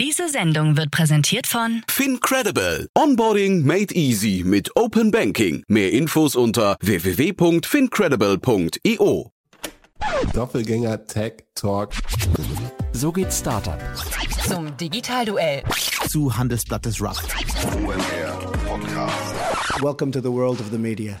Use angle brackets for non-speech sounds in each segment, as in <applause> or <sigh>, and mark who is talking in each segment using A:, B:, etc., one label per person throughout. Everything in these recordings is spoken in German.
A: Diese Sendung wird präsentiert von
B: FinCredible. Onboarding made easy mit Open Banking. Mehr Infos unter www.fincredible.io.
C: Doppelgänger Tech Talk.
D: So geht Startup.
A: zum Digitalduell.
D: Zu Handelsblattes Rap.
E: Welcome to the world of the media.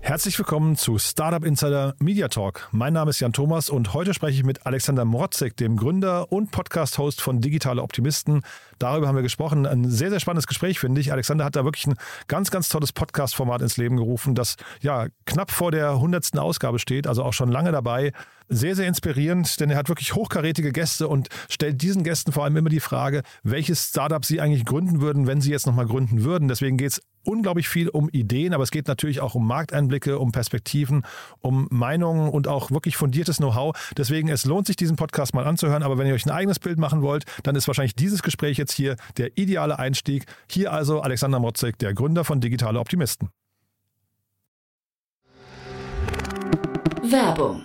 F: Herzlich willkommen zu Startup Insider Media Talk. Mein Name ist Jan Thomas und heute spreche ich mit Alexander Mrotzek, dem Gründer und Podcast-Host von Digitale Optimisten. Darüber haben wir gesprochen. Ein sehr, sehr spannendes Gespräch, finde ich. Alexander hat da wirklich ein ganz, ganz tolles Podcast-Format ins Leben gerufen, das ja knapp vor der hundertsten Ausgabe steht, also auch schon lange dabei. Sehr, sehr inspirierend, denn er hat wirklich hochkarätige Gäste und stellt diesen Gästen vor allem immer die Frage, welches Startup sie eigentlich gründen würden, wenn sie jetzt nochmal gründen würden. Deswegen geht es unglaublich viel um Ideen, aber es geht natürlich auch um Markteinblicke, um Perspektiven, um Meinungen und auch wirklich fundiertes Know-how. Deswegen, es lohnt sich, diesen Podcast mal anzuhören. Aber wenn ihr euch ein eigenes Bild machen wollt, dann ist wahrscheinlich dieses Gespräch jetzt hier der ideale Einstieg. Hier also Alexander Motzek, der Gründer von Digitale Optimisten.
A: Werbung.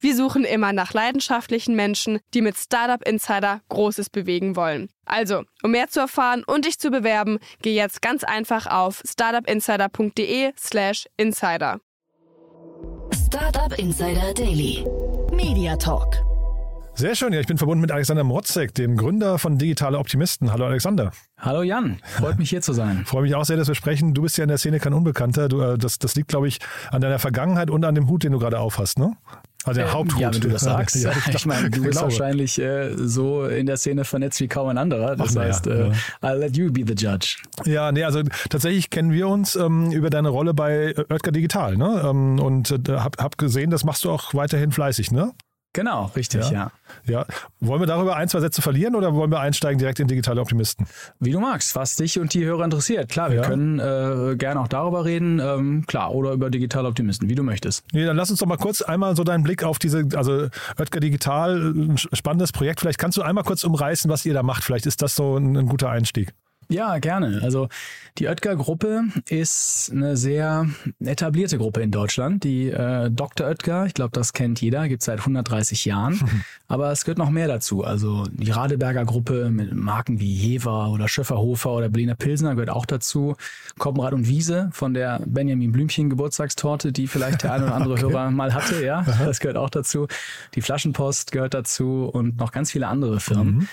G: Wir suchen immer nach leidenschaftlichen Menschen, die mit Startup Insider Großes bewegen wollen. Also, um mehr zu erfahren und dich zu bewerben, geh jetzt ganz einfach auf startupinsider.de/slash insider.
A: Startup Insider Daily. Media Talk.
F: Sehr schön, ja, ich bin verbunden mit Alexander Motzek, dem Gründer von Digitale Optimisten. Hallo Alexander.
H: Hallo Jan, freut mich hier zu sein. <laughs>
F: Freue mich auch sehr, dass wir sprechen. Du bist ja in der Szene kein Unbekannter. Du, äh, das, das liegt, glaube ich, an deiner Vergangenheit und an dem Hut, den du gerade aufhast, ne? Also der Haupthut.
H: Ja, wenn du das <laughs> sagst.
F: Ja,
H: ich meine, du bist
F: glaube.
H: wahrscheinlich äh, so in der Szene vernetzt wie kaum ein anderer. Das
F: Ach, ja,
H: heißt, äh,
F: ja.
H: I'll let you be the judge.
F: Ja, nee, also tatsächlich kennen wir uns ähm, über deine Rolle bei Oetker Digital, ne? Ähm, und äh, hab, hab gesehen, das machst du auch weiterhin fleißig, ne?
H: Genau, richtig,
F: Ja.
H: ja.
F: Ja. Wollen wir darüber ein, zwei Sätze verlieren oder wollen wir einsteigen direkt in digitale Optimisten?
H: Wie du magst, was dich und die Hörer interessiert. Klar, wir
F: Ja.
H: können äh, gerne auch darüber reden, ähm, klar, oder über digitale Optimisten, wie du möchtest.
F: Nee, dann lass uns doch mal kurz einmal so deinen Blick auf diese, also Oetker Digital, ein spannendes Projekt. Vielleicht kannst du einmal kurz umreißen, was ihr da macht. Vielleicht ist das so ein, ein guter Einstieg.
H: Ja, gerne. Also die Oetker-Gruppe ist eine sehr etablierte Gruppe in Deutschland. Die äh, Dr. Oetker, ich glaube, das kennt jeder, gibt seit 130 Jahren. <laughs> Aber es gehört noch mehr dazu. Also die Radeberger Gruppe mit Marken wie Jever oder Schöfferhofer oder Berliner Pilsner gehört auch dazu. Koppenrad und Wiese von der Benjamin Blümchen Geburtstagstorte, die vielleicht der ein oder andere <laughs> Hörer mal hatte, ja, das gehört auch dazu. Die Flaschenpost gehört dazu und noch ganz viele andere Firmen.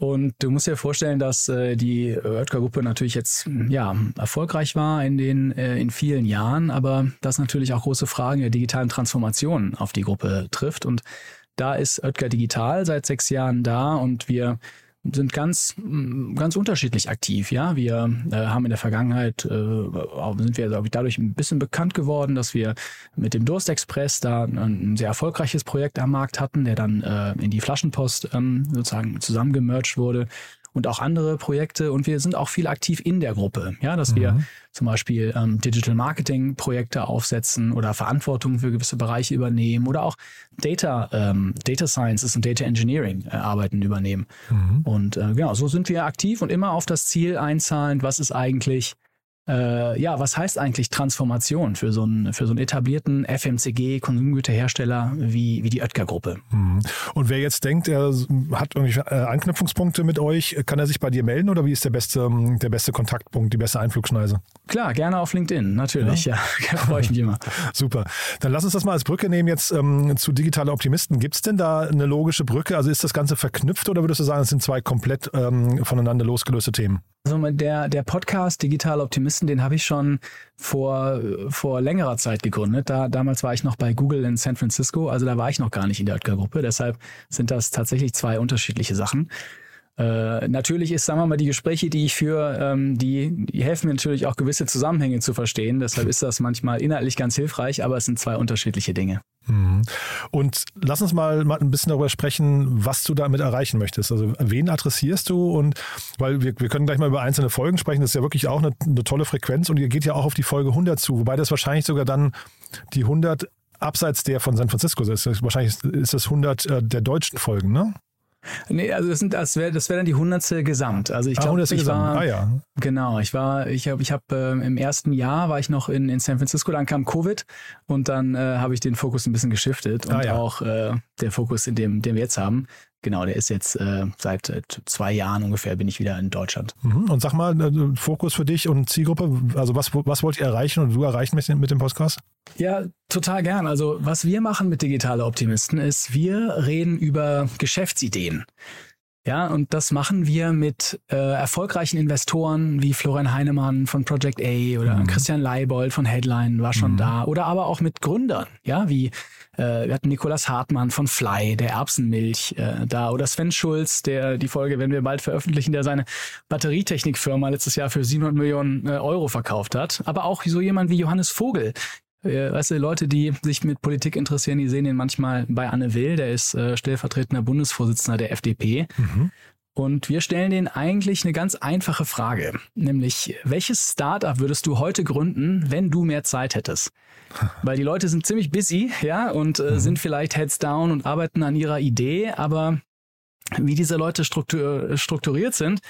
H: Und du musst dir vorstellen, dass äh, die Oetker-Gruppe natürlich jetzt ja erfolgreich war in den äh, in vielen Jahren, aber das natürlich auch große Fragen der digitalen Transformation auf die Gruppe trifft. Und da ist Oetker Digital seit sechs Jahren da und wir sind ganz mm, ganz unterschiedlich aktiv. Ja, wir äh, haben in der Vergangenheit äh, sind wir ich, dadurch ein bisschen bekannt geworden, dass wir mit dem Durstexpress da ein, ein sehr erfolgreiches Projekt am Markt hatten, der dann äh, in die Flaschenpost ähm, sozusagen zusammengemerged wurde und auch andere Projekte. Und wir sind auch viel aktiv in der Gruppe, ja, dass wir zum Beispiel ähm, Digital Marketing Projekte aufsetzen oder Verantwortung für gewisse Bereiche übernehmen oder auch Data, ähm, Data Sciences und Data Engineering äh, Arbeiten übernehmen. Und äh, genau, so sind wir aktiv und immer auf das Ziel einzahlend, was ist eigentlich äh, ja, was heißt eigentlich Transformation für so einen, für so einen etablierten FMCG-Konsumgüterhersteller wie, wie die Oetker-Gruppe?
F: Mhm. Und wer jetzt denkt, er hat irgendwelche äh, Anknüpfungspunkte mit euch, kann er sich bei dir melden oder wie ist der beste, der beste Kontaktpunkt, die beste Einflugschneise?
H: Klar, gerne auf LinkedIn, natürlich. Ja, ja <laughs> freue ich mich immer. <laughs>
F: Super. Dann lass uns das mal als Brücke nehmen jetzt ähm, zu digitale Optimisten. Gibt es denn da eine logische Brücke? Also ist das Ganze verknüpft oder würdest du sagen, es sind zwei komplett ähm, voneinander losgelöste Themen?
H: Also der, der Podcast Digitale Optimisten, den habe ich schon vor, vor längerer Zeit gegründet. Da, damals war ich noch bei Google in San Francisco, also da war ich noch gar nicht in der Oetker-Gruppe. Deshalb sind das tatsächlich zwei unterschiedliche Sachen. Äh, natürlich ist, sagen wir mal, die Gespräche, die ich führe, ähm, die, die helfen mir natürlich auch gewisse Zusammenhänge zu verstehen. Deshalb ist das manchmal inhaltlich ganz hilfreich, aber es sind zwei unterschiedliche Dinge.
F: Mhm. Und lass uns mal, mal ein bisschen darüber sprechen, was du damit erreichen möchtest. Also wen adressierst du? Und weil wir, wir können gleich mal über einzelne Folgen sprechen, das ist ja wirklich auch eine, eine tolle Frequenz und ihr geht ja auch auf die Folge 100 zu, wobei das wahrscheinlich sogar dann die 100 abseits der von San Francisco ist. Wahrscheinlich ist das 100 äh, der deutschen Folgen, ne?
H: Nee, also das, sind, das wäre das wär dann die hundertste Gesamt. Also ich
F: Ah,
H: glaube,
F: 100.
H: ich
F: Gesamt.
H: war,
F: Ah ja.
H: genau, ich war, ich habe, ich habe äh, im ersten Jahr war ich noch in, in San Francisco, dann kam Covid und dann äh, habe ich den Fokus ein bisschen geschiftet und
F: Ah, ja.
H: auch äh, der Fokus, in dem, den wir jetzt haben, genau, der ist jetzt äh, seit äh, zwei Jahren ungefähr bin ich wieder in Deutschland.
F: Mhm. Und sag mal, äh, Fokus für dich und Zielgruppe, also was, was wollt ihr erreichen und du erreichen mit, dem- mit dem Podcast?
H: Ja, total gern. Also was wir machen mit Digitale Optimisten ist, wir reden über Geschäftsideen. Ja, und das machen wir mit äh, erfolgreichen Investoren wie Florian Heinemann von Project A oder
F: Mhm.
H: Christian Leibold von Headline war schon
F: Mhm.
H: da oder aber auch mit Gründern, ja, wie äh, wir hatten Nikolas Hartmann von Fly, der Erbsenmilch äh, da oder Sven Schulz, der die Folge, wenn wir bald veröffentlichen, der seine Batterietechnikfirma letztes Jahr für 700 Millionen äh, Euro verkauft hat, aber auch so jemand wie Johannes Vogel, äh, weißt du, Leute, die sich mit Politik interessieren, die sehen ihn manchmal bei Anne Will, der ist äh, stellvertretender Bundesvorsitzender der FDP. Und wir stellen denen eigentlich eine ganz einfache Frage, nämlich welches Startup würdest du heute gründen, wenn du mehr Zeit hättest? <laughs> Weil die Leute sind ziemlich busy, ja, und äh, sind vielleicht heads down und arbeiten an ihrer Idee, aber wie diese Leute struktur strukturiert sind,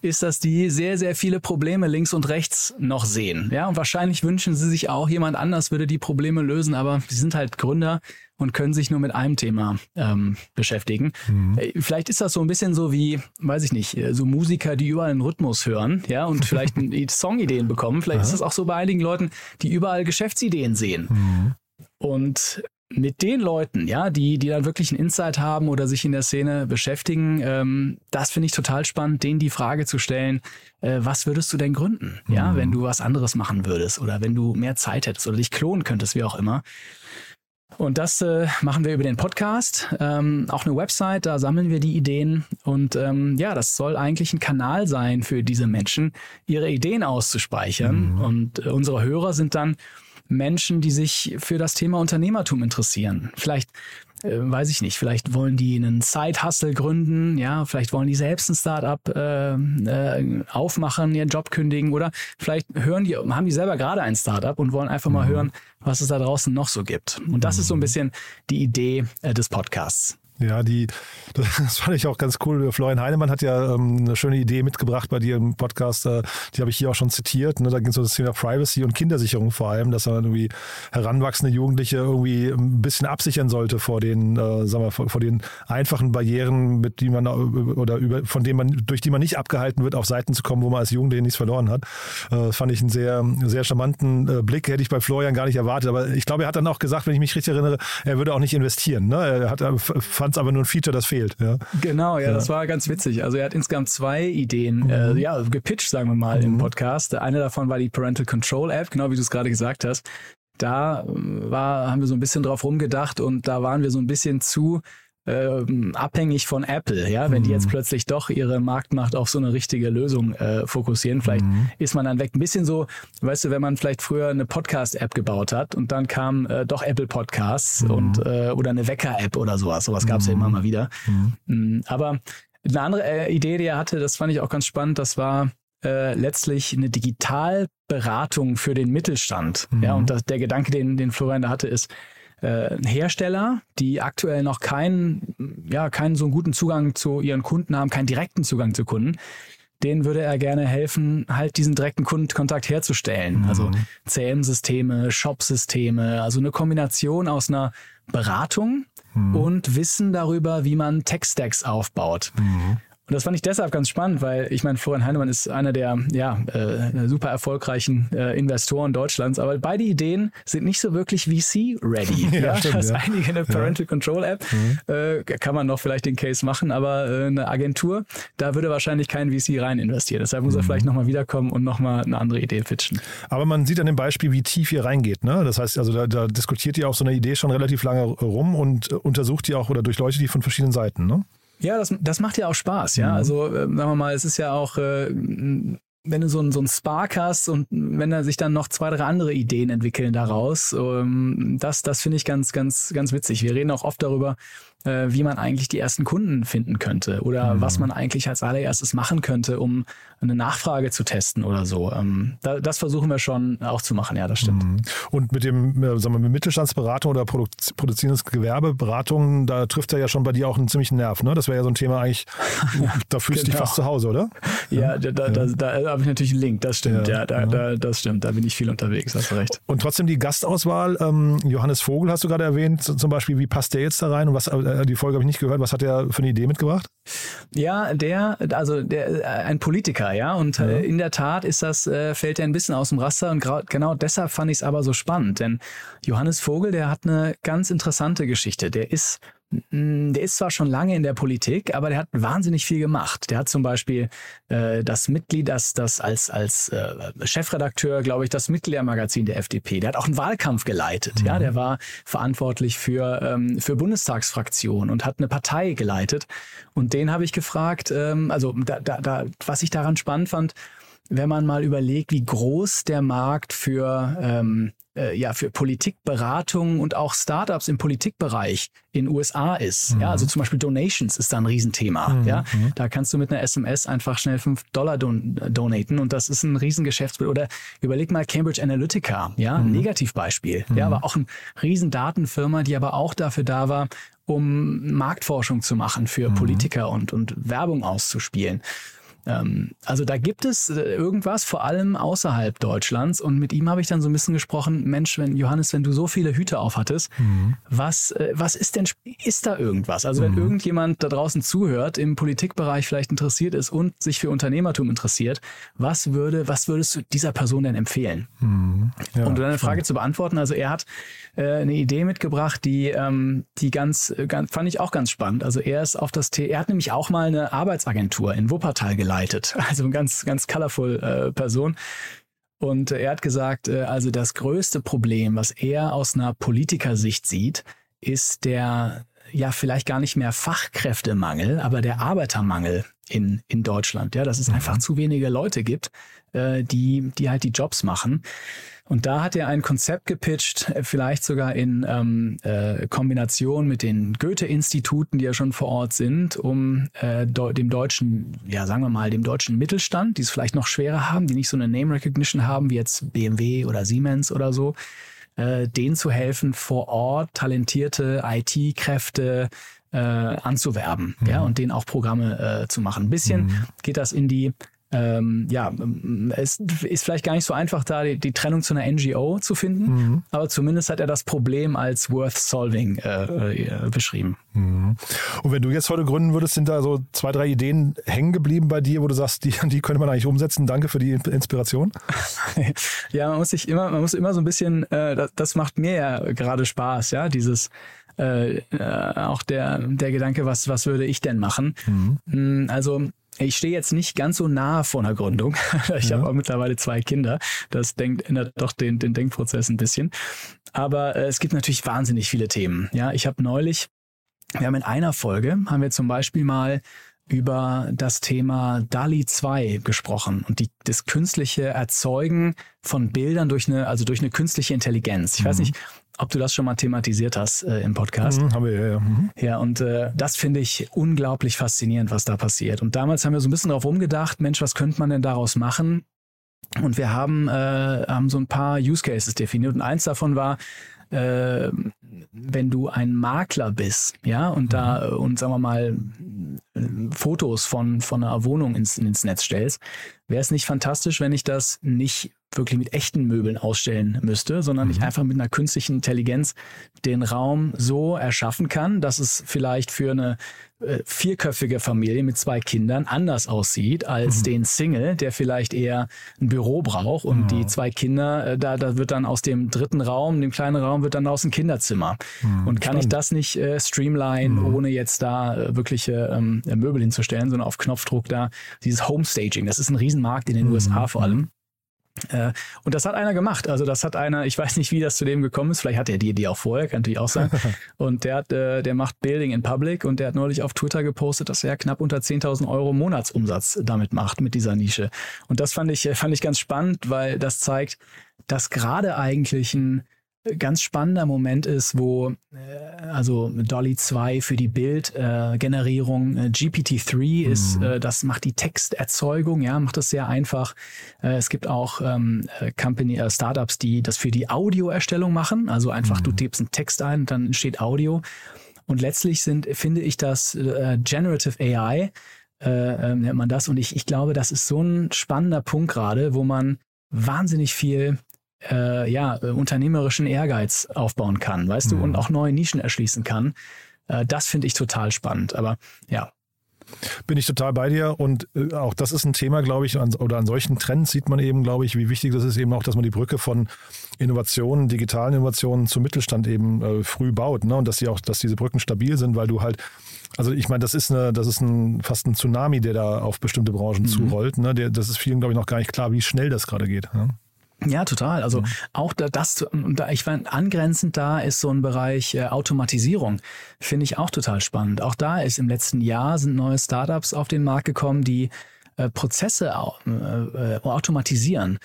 H: ist, dass die sehr, sehr viele Probleme links und rechts noch sehen. Ja, und wahrscheinlich wünschen sie sich auch, jemand anders würde die Probleme lösen, aber sie sind halt Gründer und können sich nur mit einem Thema ähm, beschäftigen. Äh, Vielleicht ist das so ein bisschen so wie, weiß ich nicht, äh, so Musiker, die überall einen Rhythmus hören, ja, und <laughs> vielleicht Songideen bekommen. Vielleicht ist das auch so bei einigen Leuten, die überall Geschäftsideen sehen. Und mit den Leuten, ja, die, die dann wirklich einen Insight haben oder sich in der Szene beschäftigen, ähm, das finde ich total spannend, denen die Frage zu stellen, äh, was würdest du denn gründen, ja, wenn du was anderes machen würdest oder wenn du mehr Zeit hättest oder dich klonen könntest, wie auch immer. Und das äh, machen wir über den Podcast, ähm, auch eine Website, da sammeln wir die Ideen und ähm, ja, das soll eigentlich ein Kanal sein für diese Menschen, ihre Ideen auszuspeichern. Und äh, unsere Hörer sind dann Menschen, die sich für das Thema Unternehmertum interessieren. Vielleicht äh, weiß ich nicht, vielleicht wollen die einen Side-Hustle gründen, ja, vielleicht wollen die selbst ein Startup äh, äh, aufmachen, ihren Job kündigen oder vielleicht hören die, haben die selber gerade ein Startup und wollen einfach mal hören, was es da draußen noch so gibt. Und das ist so ein bisschen die Idee äh, des Podcasts.
F: Ja, die, <laughs> das fand ich auch ganz cool. Florian Heinemann hat ja ähm, eine schöne Idee mitgebracht bei dir im Podcast. Äh, die habe ich hier auch schon zitiert. Ne? Da ging es um das Thema Privacy und Kindersicherung vor allem, dass man irgendwie heranwachsende Jugendliche irgendwie ein bisschen absichern sollte vor den, äh, sagen wir, vor, vor den einfachen Barrieren, mit die man oder über, von denen man, durch die man nicht abgehalten wird, auf Seiten zu kommen, wo man als Jugendliche nichts verloren hat. Äh, fand ich einen sehr, sehr charmanten äh, Blick. Hätte ich bei Florian gar nicht erwartet. Aber ich glaube, er hat dann auch gesagt, wenn ich mich richtig erinnere, er würde auch nicht investieren. Ne? Er hat fand es aber nur ein Feature, das fehlt. Ja.
H: Genau, ja, das war ganz witzig. Also er hat insgesamt zwei Ideen äh, ja, gepitcht, sagen wir mal, im Podcast. Eine davon war die Parental Control App, genau wie du es gerade gesagt hast. Da äh, war, haben wir so ein bisschen drauf rumgedacht und da waren wir so ein bisschen zu ähm, abhängig von Apple, ja, wenn die jetzt plötzlich doch ihre Marktmacht auf so eine richtige Lösung äh, fokussieren, vielleicht ist man dann weg. Ein bisschen so, weißt du, wenn man vielleicht früher eine Podcast-App gebaut hat und dann kam äh, doch Apple Podcasts und äh, oder eine Wecker-App oder sowas. Sowas gab es ja immer mal wieder. Mm, Aber eine andere äh, Idee, die er hatte, das fand ich auch ganz spannend, das war äh, letztlich eine Digitalberatung für den Mittelstand. Ja, und das, der Gedanke, den, den Florian da hatte, ist, äh, Hersteller, die aktuell noch keinen, ja, keinen so guten Zugang zu ihren Kunden haben, keinen direkten Zugang zu Kunden, denen würde er gerne helfen, halt diesen direkten Kundenkontakt herzustellen. Also CM-Systeme, Shop-Systeme, also eine Kombination aus einer Beratung und Wissen darüber, wie man Tech-Stacks aufbaut. Und das fand ich deshalb ganz spannend, weil ich meine, Florian Heinemann ist einer der ja, äh, super erfolgreichen äh, Investoren Deutschlands, aber beide Ideen sind nicht so wirklich VC-ready. <laughs> ja, ja, stimmt, das ja. einige eine Parental ja. Control App, mhm. äh, kann man noch vielleicht den Case machen, aber äh, eine Agentur, da würde wahrscheinlich kein VC rein investieren. Deshalb muss mhm. er vielleicht nochmal wiederkommen und nochmal eine andere Idee pitchen.
F: Aber man sieht an dem Beispiel, wie tief ihr reingeht. Ne? Das heißt, also da, da diskutiert ihr auch so eine Idee schon relativ lange rum und äh, untersucht die auch oder durchleuchtet die von verschiedenen Seiten. Ne?
H: Ja, das, das macht ja auch Spaß, ja. Mhm. Also, äh, sagen wir mal, es ist ja auch, äh, wenn du so, ein, so einen Spark hast und wenn da sich dann noch zwei, drei andere Ideen entwickeln daraus, ähm, das, das finde ich ganz, ganz, ganz witzig. Wir reden auch oft darüber, äh, wie man eigentlich die ersten Kunden finden könnte oder mhm. was man eigentlich als allererstes machen könnte, um eine Nachfrage zu testen oder so. Ähm, da, das versuchen wir schon auch zu machen, ja, das stimmt. Mhm.
F: Und mit dem, äh, sagen wir, mit Mittelstandsberatung oder Produ produzierendes Gewerbeberatung, da trifft er ja schon bei dir auch einen ziemlichen Nerv, ne? Das wäre ja so ein Thema eigentlich, <laughs> da fühlst du genau. dich fast zu Hause, oder?
H: Ja, da, da, ja. da, da habe ich natürlich einen Link, das stimmt, ja, ja da, Da, das stimmt, da bin ich viel unterwegs, hast du recht.
F: Und trotzdem die Gastauswahl, ähm, Johannes Vogel hast du gerade erwähnt, zum Beispiel, wie passt der jetzt da rein und was, äh, die Folge habe ich nicht gehört, was hat der für eine Idee mitgebracht?
H: Ja, der, also der, äh, ein Politiker, ja, und ja. Äh, in der Tat ist das, äh, fällt er ein bisschen aus dem Raster und genau deshalb fand ich es aber so spannend, denn Johannes Vogel, der hat eine ganz interessante Geschichte. Der ist der ist zwar schon lange in der Politik, aber der hat wahnsinnig viel gemacht. Der hat zum Beispiel äh, das Mitglied, das, das als, als äh, Chefredakteur, glaube ich, das Mitgliedermagazin der FDP. Der hat auch einen Wahlkampf geleitet. Mhm. Ja, der war verantwortlich für, ähm, für Bundestagsfraktionen und hat eine Partei geleitet. Und den habe ich gefragt, ähm, also da, da, da, was ich daran spannend fand, wenn man mal überlegt, wie groß der Markt für ähm, äh, ja für Politikberatung und auch Startups im Politikbereich in USA ist. Mhm. Ja, also zum Beispiel Donations ist da ein Riesenthema. Mhm. Ja, mhm. da kannst du mit einer SMS einfach schnell fünf Dollar don donaten und das ist ein Riesengeschäftsbild. Oder überleg mal Cambridge Analytica, ja, ein mhm. Negativbeispiel. Ja, aber auch eine Riesendatenfirma, die aber auch dafür da war, um Marktforschung zu machen für mhm. Politiker und, und Werbung auszuspielen. Ähm, also da gibt es äh, irgendwas, vor allem außerhalb Deutschlands. Und mit ihm habe ich dann so ein bisschen gesprochen, Mensch, wenn Johannes, wenn du so viele Hüte aufhattest, mhm. was, äh, was ist denn, ist da irgendwas? Also wenn mhm. irgendjemand da draußen zuhört, im Politikbereich vielleicht interessiert ist und sich für Unternehmertum interessiert, was würde, was würdest du dieser Person denn empfehlen? Mhm. Ja, um deine Frage zu beantworten, also er hat äh, eine Idee mitgebracht, die, ähm, die ganz, ganz, fand ich auch ganz spannend. Also er ist auf das Thema, er hat nämlich auch mal eine Arbeitsagentur in Wuppertal geleitet geleitet. <laughs> Also eine ganz, ganz colorful äh, Person. Und er hat gesagt, äh, also das größte Problem, was er aus einer Politikersicht sieht, ist der ja vielleicht gar nicht mehr Fachkräftemangel, aber der Arbeitermangel in, in Deutschland. Ja, dass es mhm. einfach zu wenige Leute gibt, äh, die, die halt die Jobs machen. Und da hat er ein Konzept gepitcht, äh, vielleicht sogar in ähm, äh, Kombination mit den Goethe-Instituten, die ja schon vor Ort sind, um äh, dem deutschen, ja sagen wir mal, dem deutschen Mittelstand, die es vielleicht noch schwerer haben, die nicht so eine Name Recognition haben wie jetzt BMW oder Siemens oder so, äh, denen zu helfen, vor Ort talentierte IT-Kräfte äh, anzuwerben, mhm. ja, und denen auch Programme äh, zu machen. Ein bisschen mhm. geht das in die ähm, ja, es ist vielleicht gar nicht so einfach, da die, die Trennung zu einer NGO zu finden, mhm. aber zumindest hat er das Problem als worth solving äh, äh, beschrieben.
F: Mhm. Und wenn du jetzt heute gründen würdest, sind da so zwei, drei Ideen hängen geblieben bei dir, wo du sagst, die, die könnte man eigentlich umsetzen. Danke für die Inspiration. <laughs>
H: ja, man muss sich immer, man muss immer so ein bisschen, äh, das, das macht mir ja gerade Spaß, ja, dieses äh, äh, auch der, der Gedanke, was, was würde ich denn machen? Mhm. Mm, also ich stehe jetzt nicht ganz so nah vor einer Gründung. <laughs> ich ja. habe auch mittlerweile zwei Kinder. Das denkt, ändert doch den, den Denkprozess ein bisschen. Aber äh, es gibt natürlich wahnsinnig viele Themen. Ja, ich habe neulich, wir haben in einer Folge, haben wir zum Beispiel mal über das Thema DALI 2 gesprochen und die, das künstliche Erzeugen von Bildern durch eine, also durch eine künstliche Intelligenz. Ich mhm. weiß nicht, ob du das schon mal thematisiert hast äh, im Podcast.
F: Mhm, haben wir, ja, ja. Mhm.
H: Ja, und äh, das finde ich unglaublich faszinierend, was da passiert. Und damals haben wir so ein bisschen darauf umgedacht, Mensch, was könnte man denn daraus machen? Und wir haben, äh, haben so ein paar Use Cases definiert. Und eins davon war, äh, wenn du ein Makler bist, ja, und da mhm. und sagen wir mal Fotos von von einer Wohnung ins, ins Netz stellst, wäre es nicht fantastisch, wenn ich das nicht wirklich mit echten Möbeln ausstellen müsste, sondern ich einfach mit einer künstlichen Intelligenz den Raum so erschaffen kann, dass es vielleicht für eine äh, vierköpfige Familie mit zwei Kindern anders aussieht als den Single, der vielleicht eher ein Büro braucht und die zwei Kinder, äh, da, da wird dann aus dem dritten Raum, dem kleinen Raum, wird dann aus dem Kinderzimmer. und kann ich das nicht äh, streamline, ohne jetzt da äh, wirkliche ähm, Möbel hinzustellen, sondern auf Knopfdruck da dieses Homestaging, das ist ein Riesenmarkt in den USA vor allem. Äh, und das hat einer gemacht. Also das hat einer, ich weiß nicht, wie das zu dem gekommen ist. Vielleicht hat er die Idee auch vorher, kann natürlich auch sein. <laughs> Und der hat, äh, der macht Building in Public und der hat neulich auf Twitter gepostet, dass er knapp unter 10.000 Euro Monatsumsatz damit macht mit dieser Nische. Und das fand ich, fand ich ganz spannend, weil das zeigt, dass gerade eigentlich ein ganz spannender Moment ist, wo äh, also Dolly 2 für die Bildgenerierung, äh, GPT-3 ist, äh, das macht die Texterzeugung, ja, macht das sehr einfach. Äh, es gibt auch ähm, äh, Company, äh, Startups, die das für die Audioerstellung machen, also einfach du tippst einen Text ein und dann entsteht Audio. Und letztlich sind, finde ich, das äh, Generative AI, äh, äh, nennt man das. Und ich, ich glaube, das ist so ein spannender Punkt gerade, wo man wahnsinnig viel äh, ja, äh, unternehmerischen Ehrgeiz aufbauen kann, weißt du, und auch neue Nischen erschließen kann. Äh, das finde ich total spannend. Aber ja,
F: Bin ich total bei dir und äh, auch das ist ein Thema, glaube ich, an, oder an solchen Trends sieht man eben, glaube ich, wie wichtig das ist eben auch, dass man die Brücke von Innovationen, digitalen Innovationen zum Mittelstand eben äh, früh baut, ne? Und dass sie auch, dass diese Brücken stabil sind, weil du halt, also ich meine, das ist eine, das ist ein fast ein Tsunami, der da auf bestimmte Branchen zurollt. Ne? Der, das ist vielen, glaube ich, noch gar nicht klar, wie schnell das gerade geht. Ne?
H: Ja, total. Also auch da, das, da, ich meine, angrenzend da ist so ein Bereich äh, Automatisierung. Finde ich auch total spannend. Auch da ist im letzten Jahr sind neue Startups auf den Markt gekommen, die äh, Prozesse au äh, äh, automatisieren.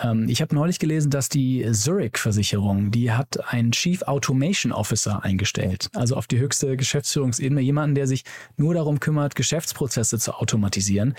H: Ähm, ich habe neulich gelesen, dass die Zurich-Versicherung, die hat einen Chief Automation Officer eingestellt. Also auf die höchste Geschäftsführungsebene. Jemanden, der sich nur darum kümmert, Geschäftsprozesse zu automatisieren.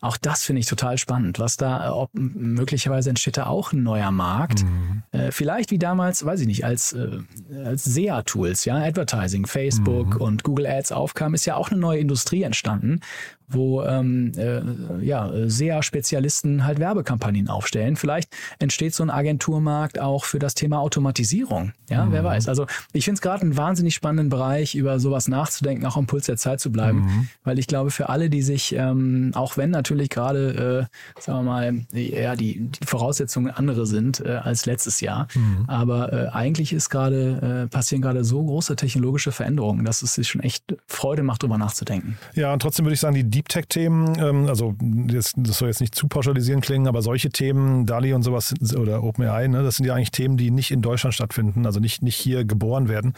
H: Auch das finde ich total spannend, was da, äh, ob möglicherweise entsteht da auch ein neuer Markt. Äh, vielleicht wie damals, weiß ich nicht, als, äh, als SEA-Tools, ja, Advertising, Facebook und Google Ads aufkam, ist ja auch eine neue Industrie entstanden, wo ähm, äh, ja, SEA-Spezialisten halt Werbekampagnen aufstellen. Vielleicht entsteht so ein Agenturmarkt auch für das Thema Automatisierung. Ja, wer weiß. Also ich finde es gerade einen wahnsinnig spannenden Bereich, über sowas nachzudenken, auch am Puls der Zeit zu bleiben, weil ich glaube, für alle, die sich, ähm, auch wenn natürlich gerade, äh, sagen wir mal, ja, die, die Voraussetzungen andere sind äh, als letztes Jahr, aber äh, eigentlich ist gerade, äh, passieren gerade so große technologische Veränderungen, dass es sich schon echt Freude macht, darüber nachzudenken.
F: Ja, und trotzdem würde ich sagen, die Deep Tech-Themen, ähm, also jetzt, das soll jetzt nicht zu pauschalisieren klingen, aber solche Themen, DALI und sowas oder OpenAI, ne, das sind ja eigentlich Themen, die nicht in Deutschland stattfinden, also nicht, nicht hier geboren werden.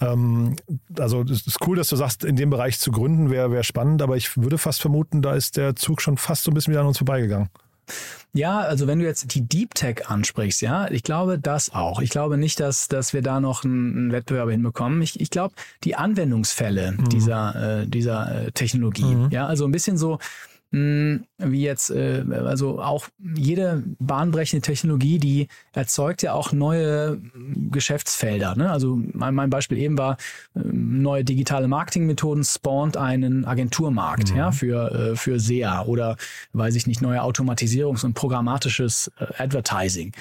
F: Ähm, also es ist cool, dass du sagst, in dem Bereich zu gründen wäre wär spannend, aber ich würde fast vermuten, da ist der Zug schon fast so ein bisschen wieder an uns vorbeigegangen.
H: Ja, also wenn du jetzt die Deep Tech ansprichst, ja, ich glaube das auch. Ich glaube nicht, dass, dass wir da noch einen, einen Wettbewerb hinbekommen. Ich, ich glaube, die Anwendungsfälle dieser, äh, dieser äh, Technologie, ja, also ein bisschen so, wie jetzt, äh, also auch jede bahnbrechende Technologie, die erzeugt ja auch neue Geschäftsfelder. Ne? Also mein, Beispiel eben war, äh, neue digitale Marketingmethoden spawnt einen Agenturmarkt ja, für, äh, für SEA oder, weiß ich nicht, neue Automatisierungs- und programmatisches äh, Advertising.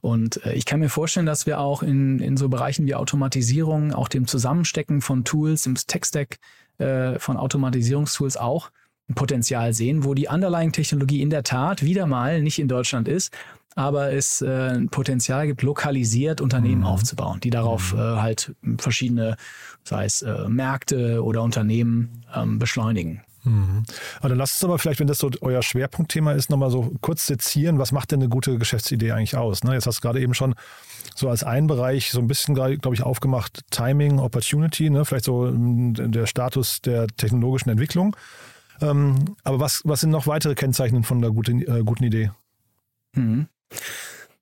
H: Und ich kann mir vorstellen, dass wir auch in, in so Bereichen wie Automatisierung, auch dem Zusammenstecken von Tools im Tech-Stack von Automatisierungstools auch Potenzial sehen, wo die Underlying-Technologie in der Tat wieder mal nicht in Deutschland ist, aber es äh, ein Potenzial gibt, lokalisiert Unternehmen aufzubauen, die darauf äh, halt verschiedene, sei es äh, Märkte oder Unternehmen ähm, beschleunigen.
F: Aber dann lasst uns aber vielleicht, wenn das so euer Schwerpunktthema ist, nochmal so kurz sezieren, was macht denn eine gute Geschäftsidee eigentlich aus? Ne? Jetzt hast du gerade eben schon so als einen Bereich so ein bisschen, glaube ich, aufgemacht, Timing, Opportunity, ne? vielleicht so mm, der Status der technologischen Entwicklung. Ähm, aber was, was sind noch weitere Kennzeichen von einer guten, äh, guten Idee?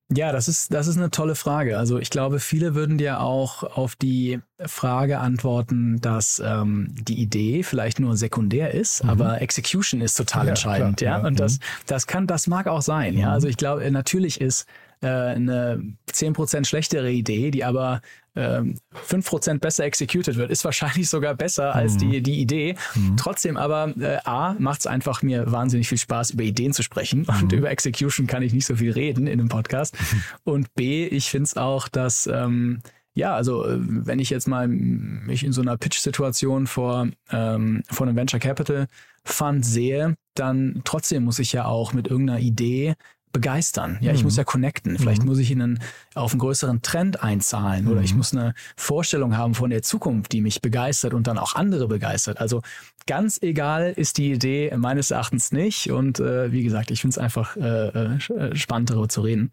H: Ja, das ist, das ist eine tolle Frage. Also ich glaube, viele würden dir auch auf die Frage antworten, dass ähm, die Idee vielleicht nur sekundär ist, aber Execution ist total
F: Ja,
H: entscheidend.
F: klar,
H: ja,
F: ja,
H: und das, das kann, das mag auch sein. Ja, also ich glaube, natürlich ist äh, eine 10% schlechtere Idee, die aber ähm, 5% besser executed wird, ist wahrscheinlich sogar besser als
F: Mhm.
H: die, die Idee. Trotzdem aber, äh, A, macht es einfach mir wahnsinnig viel Spaß, über Ideen zu sprechen. Und
F: Mhm.
H: über Execution kann ich nicht so viel reden in einem Podcast. <laughs> Und B, ich finde es auch, dass, ähm, ja, also äh, wenn ich jetzt mal mich in so einer Pitch-Situation vor, ähm, vor einem Venture Capital Fund sehe, dann trotzdem muss ich ja auch mit irgendeiner Idee begeistern. Ja, ich muss ja connecten. Vielleicht muss ich in einen, auf einen größeren Trend einzahlen oder ich muss eine Vorstellung haben von der Zukunft, die mich begeistert und dann auch andere begeistert. Also ganz egal ist die Idee meines Erachtens nicht. Und äh, wie gesagt, ich finde es einfach äh, äh, spannend darüber zu reden.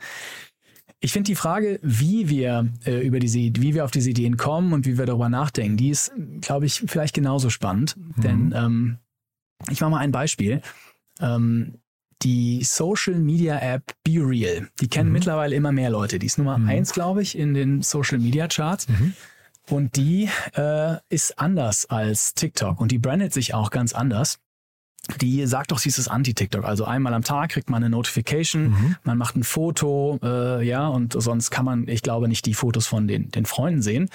H: Ich finde die Frage, wie wir äh, über diese, wie wir auf diese Ideen kommen und wie wir darüber nachdenken, die ist, glaube ich, vielleicht genauso spannend. Denn ähm, ich mache mal ein Beispiel. Ähm, die Social Media App Be Real, die kennen mittlerweile immer mehr Leute. Die ist Nummer eins, glaube ich, in den Social Media Charts. Und die äh, ist anders als TikTok und die brandet sich auch ganz anders. Die sagt doch, sie ist das Anti-TikTok. Also einmal am Tag kriegt man eine Notification, man macht ein Foto, äh, ja, und sonst kann man, ich glaube, nicht die Fotos von den, den Freunden sehen.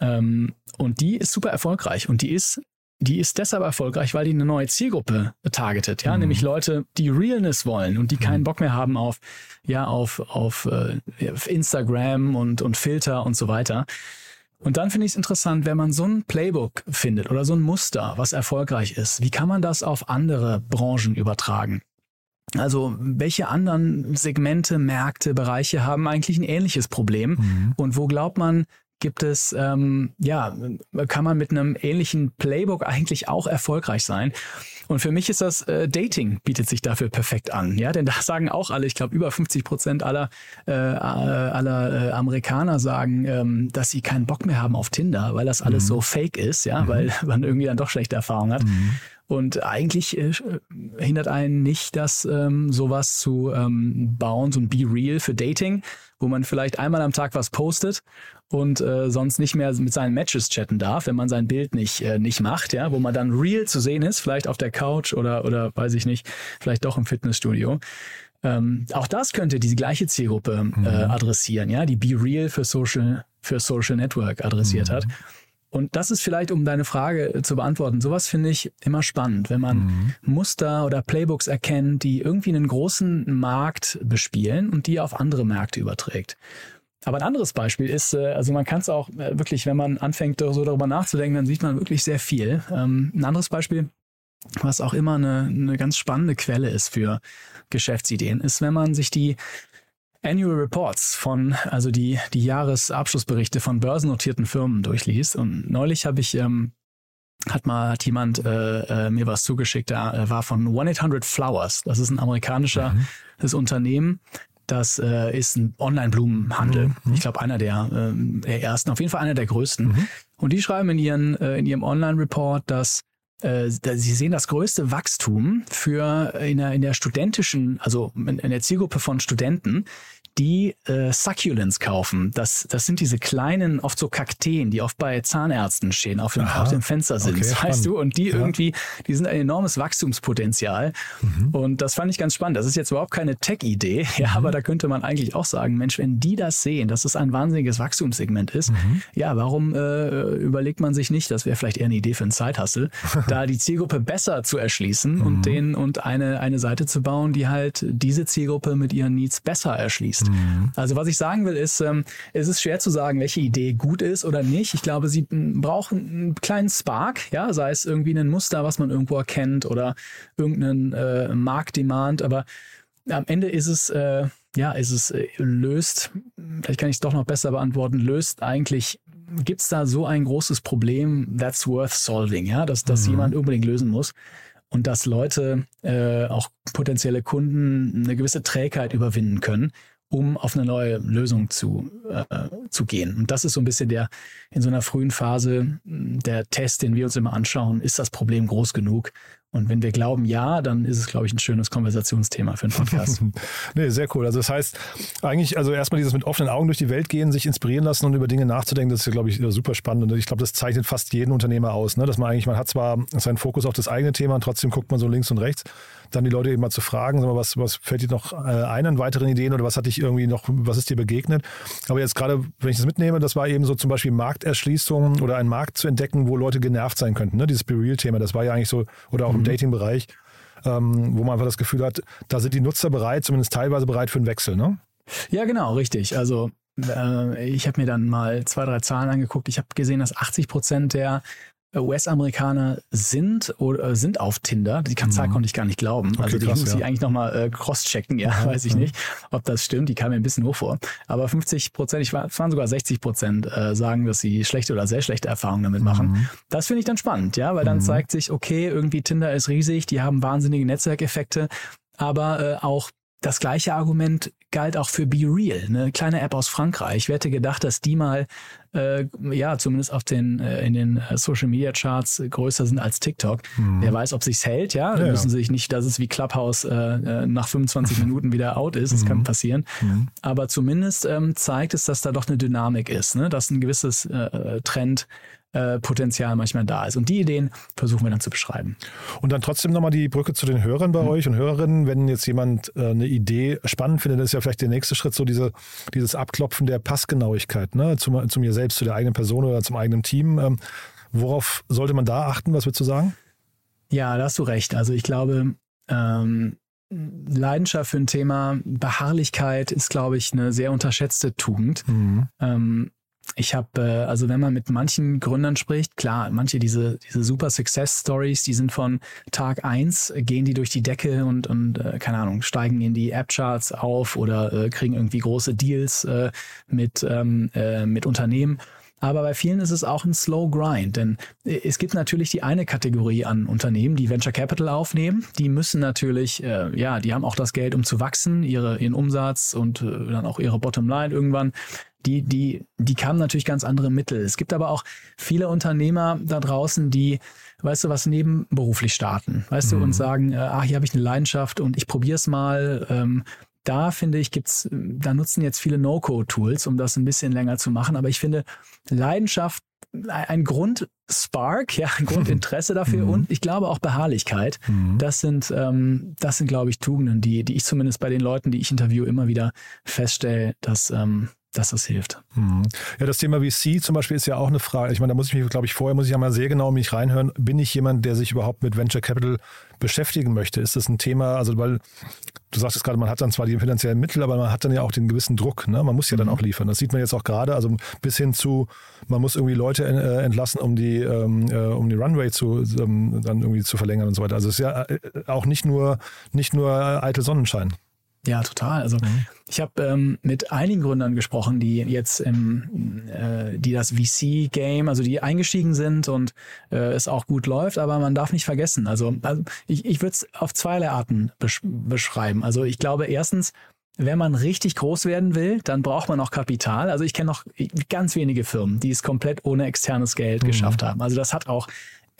H: Ähm, und die ist super erfolgreich und die ist die ist deshalb erfolgreich, weil die eine neue Zielgruppe targetet, ja, nämlich Leute, die Realness wollen und die keinen Bock mehr haben auf, ja, auf, auf, äh, auf Instagram und, und Filter und so weiter. Und dann finde ich es interessant, wenn man so ein Playbook findet oder so ein Muster, was erfolgreich ist, wie kann man das auf andere Branchen übertragen? Also welche anderen Segmente, Märkte, Bereiche haben eigentlich ein ähnliches Problem? Und wo glaubt man, gibt es, ähm, ja, kann man mit einem ähnlichen Playbook eigentlich auch erfolgreich sein? Und für mich ist das äh, Dating bietet sich dafür perfekt an, ja, denn da sagen auch alle, ich glaube über 50 Prozent aller äh, aller äh, Amerikaner sagen, ähm, dass sie keinen Bock mehr haben auf Tinder, weil das alles so fake ist, ja, weil <laughs> man irgendwie dann doch schlechte Erfahrungen hat. Und eigentlich äh, hindert einen nicht, das ähm, sowas zu ähm, bauen, so ein Be Real für Dating, wo man vielleicht einmal am Tag was postet und äh, sonst nicht mehr mit seinen Matches chatten darf, wenn man sein Bild nicht, äh, nicht macht, ja, wo man dann real zu sehen ist, vielleicht auf der Couch oder, oder weiß ich nicht, vielleicht doch im Fitnessstudio. Ähm, auch das könnte diese gleiche Zielgruppe äh, adressieren, ja, die Be Real für Social, für Social Network adressiert hat. Und das ist vielleicht, um deine Frage äh, zu beantworten, sowas finde ich immer spannend, wenn man Muster oder Playbooks erkennt, die irgendwie einen großen Markt bespielen und die auf andere Märkte überträgt. Aber ein anderes Beispiel ist, äh, also man kann es auch äh, wirklich, wenn man anfängt, so darüber nachzudenken, dann sieht man wirklich sehr viel. Ähm, ein anderes Beispiel, was auch immer eine, eine ganz spannende Quelle ist für Geschäftsideen, ist, wenn man sich die Annual Reports von, also die, die Jahresabschlussberichte von börsennotierten Firmen durchliest. Und neulich habe ich, ähm, hat mal, hat jemand äh, äh, mir was zugeschickt, der äh, war von 1-800 Flowers. Das ist ein amerikanischer das Unternehmen. Das äh, ist ein Online-Blumenhandel. Ich glaube, einer der, ähm, der ersten, auf jeden Fall einer der größten. Und die schreiben in, ihren, äh, in ihrem Online-Report, dass äh, sie sehen das größte Wachstum für in der, in der studentischen, also in der Zielgruppe von Studenten, die äh, Succulents kaufen. Das, das sind diese kleinen, oft so Kakteen, die oft bei Zahnärzten stehen, auf dem,
F: Aha.
H: auf dem Fenstersims,
F: Okay,
H: weißt
F: spannend.
H: du? Und die
F: Ja.
H: irgendwie, die sind ein enormes Wachstumspotenzial. Und das fand ich ganz spannend. Das ist jetzt überhaupt keine Tech-Idee, <laughs> ja, aber da könnte man eigentlich auch sagen, Mensch, wenn die das sehen, dass es ein wahnsinniges Wachstumssegment ist, ja, warum äh, überlegt man sich nicht, das wäre vielleicht eher eine Idee für einen Zeithassel, <laughs> da die Zielgruppe besser zu erschließen und den und eine, eine Seite zu bauen, die halt diese Zielgruppe mit ihren Needs besser erschließt. Also was ich sagen will, ist, ähm, es ist schwer zu sagen, welche Idee gut ist oder nicht. Ich glaube, sie brauchen einen kleinen Spark, ja, sei es irgendwie ein Muster, was man irgendwo erkennt oder irgendeinen äh, Marktdemand, aber am Ende ist es, äh, ja, ist es äh, löst, vielleicht kann ich es doch noch besser beantworten, löst eigentlich, gibt es da so ein großes Problem, that's worth solving, ja, dass das jemand unbedingt lösen muss und dass Leute, äh, auch potenzielle Kunden, eine gewisse Trägheit überwinden können, um auf eine neue Lösung zu, äh, zu gehen. Und das ist so ein bisschen der, in so einer frühen Phase, der Test, den wir uns immer anschauen, ist das Problem groß genug, Und wenn wir glauben, ja, dann ist es, glaube ich, ein schönes Konversationsthema für einen Podcast. <laughs>
F: nee, sehr cool. Also das heißt, eigentlich, also erstmal dieses mit offenen Augen durch die Welt gehen, sich inspirieren lassen und über Dinge nachzudenken, das ist, glaube ich, super spannend. Und ich glaube, das zeichnet fast jeden Unternehmer aus, ne? dass man eigentlich, man hat zwar seinen Fokus auf das eigene Thema und trotzdem guckt man so links und rechts, dann die Leute eben mal zu fragen, was, was fällt dir noch äh, ein an weiteren Ideen oder was hat dich irgendwie noch, was ist dir begegnet? Aber jetzt gerade, wenn ich das mitnehme, das war eben so zum Beispiel Markterschließung oder einen Markt zu entdecken, wo Leute genervt sein könnten. Ne? Dieses Be Real-Thema, das war ja eigentlich so, oder auch im Dating-Bereich, ähm, wo man einfach das Gefühl hat, da sind die Nutzer bereit, zumindest teilweise bereit für einen Wechsel. Ne?
H: Ja, genau, richtig. Also äh, ich habe mir dann mal zwei, drei Zahlen angeguckt. Ich habe gesehen, dass 80 Prozent der US-Amerikaner sind oder sind auf Tinder. Die Zahl mhm. konnte ich gar nicht glauben. Okay, also die krass, muss ich eigentlich nochmal äh, cross-checken, ja, ja, weiß ich nicht, ob das stimmt. Die kam mir ein bisschen hoch vor. Aber 50 Prozent, ich war, es waren sogar 60 Prozent, äh, sagen, dass sie schlechte oder sehr schlechte Erfahrungen damit machen. Mhm. Das finde ich dann spannend, ja, weil dann mhm. zeigt sich, okay, irgendwie Tinder ist riesig, die haben wahnsinnige Netzwerkeffekte, aber äh, auch das gleiche Argument galt auch für Be Real, eine kleine App aus Frankreich. Wer hätte gedacht, dass die mal, äh, ja, zumindest auf den, äh, in den äh, Social Media Charts größer sind als TikTok. Mhm. Wer weiß, ob sich's hält, ja. ja müssen ja. sich nicht, dass es wie Clubhouse äh, äh nach 25 <laughs> Minuten wieder out ist. Das mhm. kann passieren. Mhm. Aber zumindest ähm, zeigt es, dass da doch eine Dynamik ist, ne? dass ein gewisses äh, Trend äh, Potenzial manchmal da ist. Und die Ideen versuchen wir dann zu beschreiben.
F: Und dann trotzdem nochmal die Brücke zu den Hörern bei mhm. euch und Hörerinnen. Wenn jetzt jemand äh, eine Idee spannend findet, ist ja vielleicht der nächste Schritt so diese, dieses Abklopfen der Passgenauigkeit ne? zu, zu mir selbst, zu der eigenen Person oder zum eigenen Team. Ähm, worauf sollte man da achten? Was würdest du sagen?
H: Ja, da hast du recht. Also ich glaube, ähm, Leidenschaft für ein Thema, Beharrlichkeit ist, glaube ich, eine sehr unterschätzte Tugend. Mhm. Ähm, ich habe, äh, also wenn man mit manchen Gründern spricht, klar, manche diese, diese super Success Stories, die sind von Tag eins gehen die durch die Decke und, und äh, keine Ahnung, steigen in die App-Charts auf oder äh, kriegen irgendwie große Deals äh, mit, ähm, äh, mit Unternehmen. Aber bei vielen ist es auch ein Slow Grind, denn äh, es gibt natürlich die eine Kategorie an Unternehmen, die Venture Capital aufnehmen. Die müssen natürlich, äh, ja, die haben auch das Geld, um zu wachsen, ihre, ihren Umsatz und äh, dann auch ihre Bottomline irgendwann die, die, die kamen natürlich ganz andere Mittel. Es gibt aber auch viele Unternehmer da draußen, die, weißt du, was nebenberuflich starten, weißt mhm. du, und mhm. sagen, äh, ach, hier habe ich eine Leidenschaft und ich probiere es mal. Ähm, da finde ich, gibt's, da nutzen jetzt viele No-Code-Tools, um das ein bisschen länger zu machen. Aber ich finde, Leidenschaft, ein Grundspark, ja, ein <laughs> Grundinteresse dafür mhm. und ich glaube auch Beharrlichkeit. Mhm. Das sind, ähm, das sind, glaube ich, Tugenden, die, die ich zumindest bei den Leuten, die ich interviewe, immer wieder feststelle, dass, ähm, dass das hilft.
F: Mhm. Ja, das Thema VC zum Beispiel ist ja auch eine Frage. Ich meine, da muss ich mich, glaube ich, vorher muss ich ja mal sehr genau mich reinhören. Bin ich jemand, der sich überhaupt mit Venture Capital beschäftigen möchte? Ist das ein Thema, also weil du sagst es gerade, man hat dann zwar die finanziellen Mittel, aber man hat dann ja auch den gewissen Druck. Ne? Man muss ja dann mhm. auch liefern. Das sieht man jetzt auch gerade, also bis hin zu, man muss irgendwie Leute äh, entlassen, um die, ähm, äh, um die Runway zu, ähm, dann irgendwie zu verlängern und so weiter. Also es ist ja äh, auch nicht nur, nicht nur eitel Sonnenschein.
H: Ja, total. Also mhm. ich habe ähm, mit einigen Gründern gesprochen, die jetzt im, äh, die das VC-Game, also die eingestiegen sind und äh, es auch gut läuft, aber man darf nicht vergessen. Also, also ich, ich würde es auf zweierlei Arten besch beschreiben. Also ich glaube erstens, wenn man richtig groß werden will, dann braucht man auch Kapital. Also ich kenne noch ganz wenige Firmen, die es komplett ohne externes Geld mhm. geschafft haben. Also das hat auch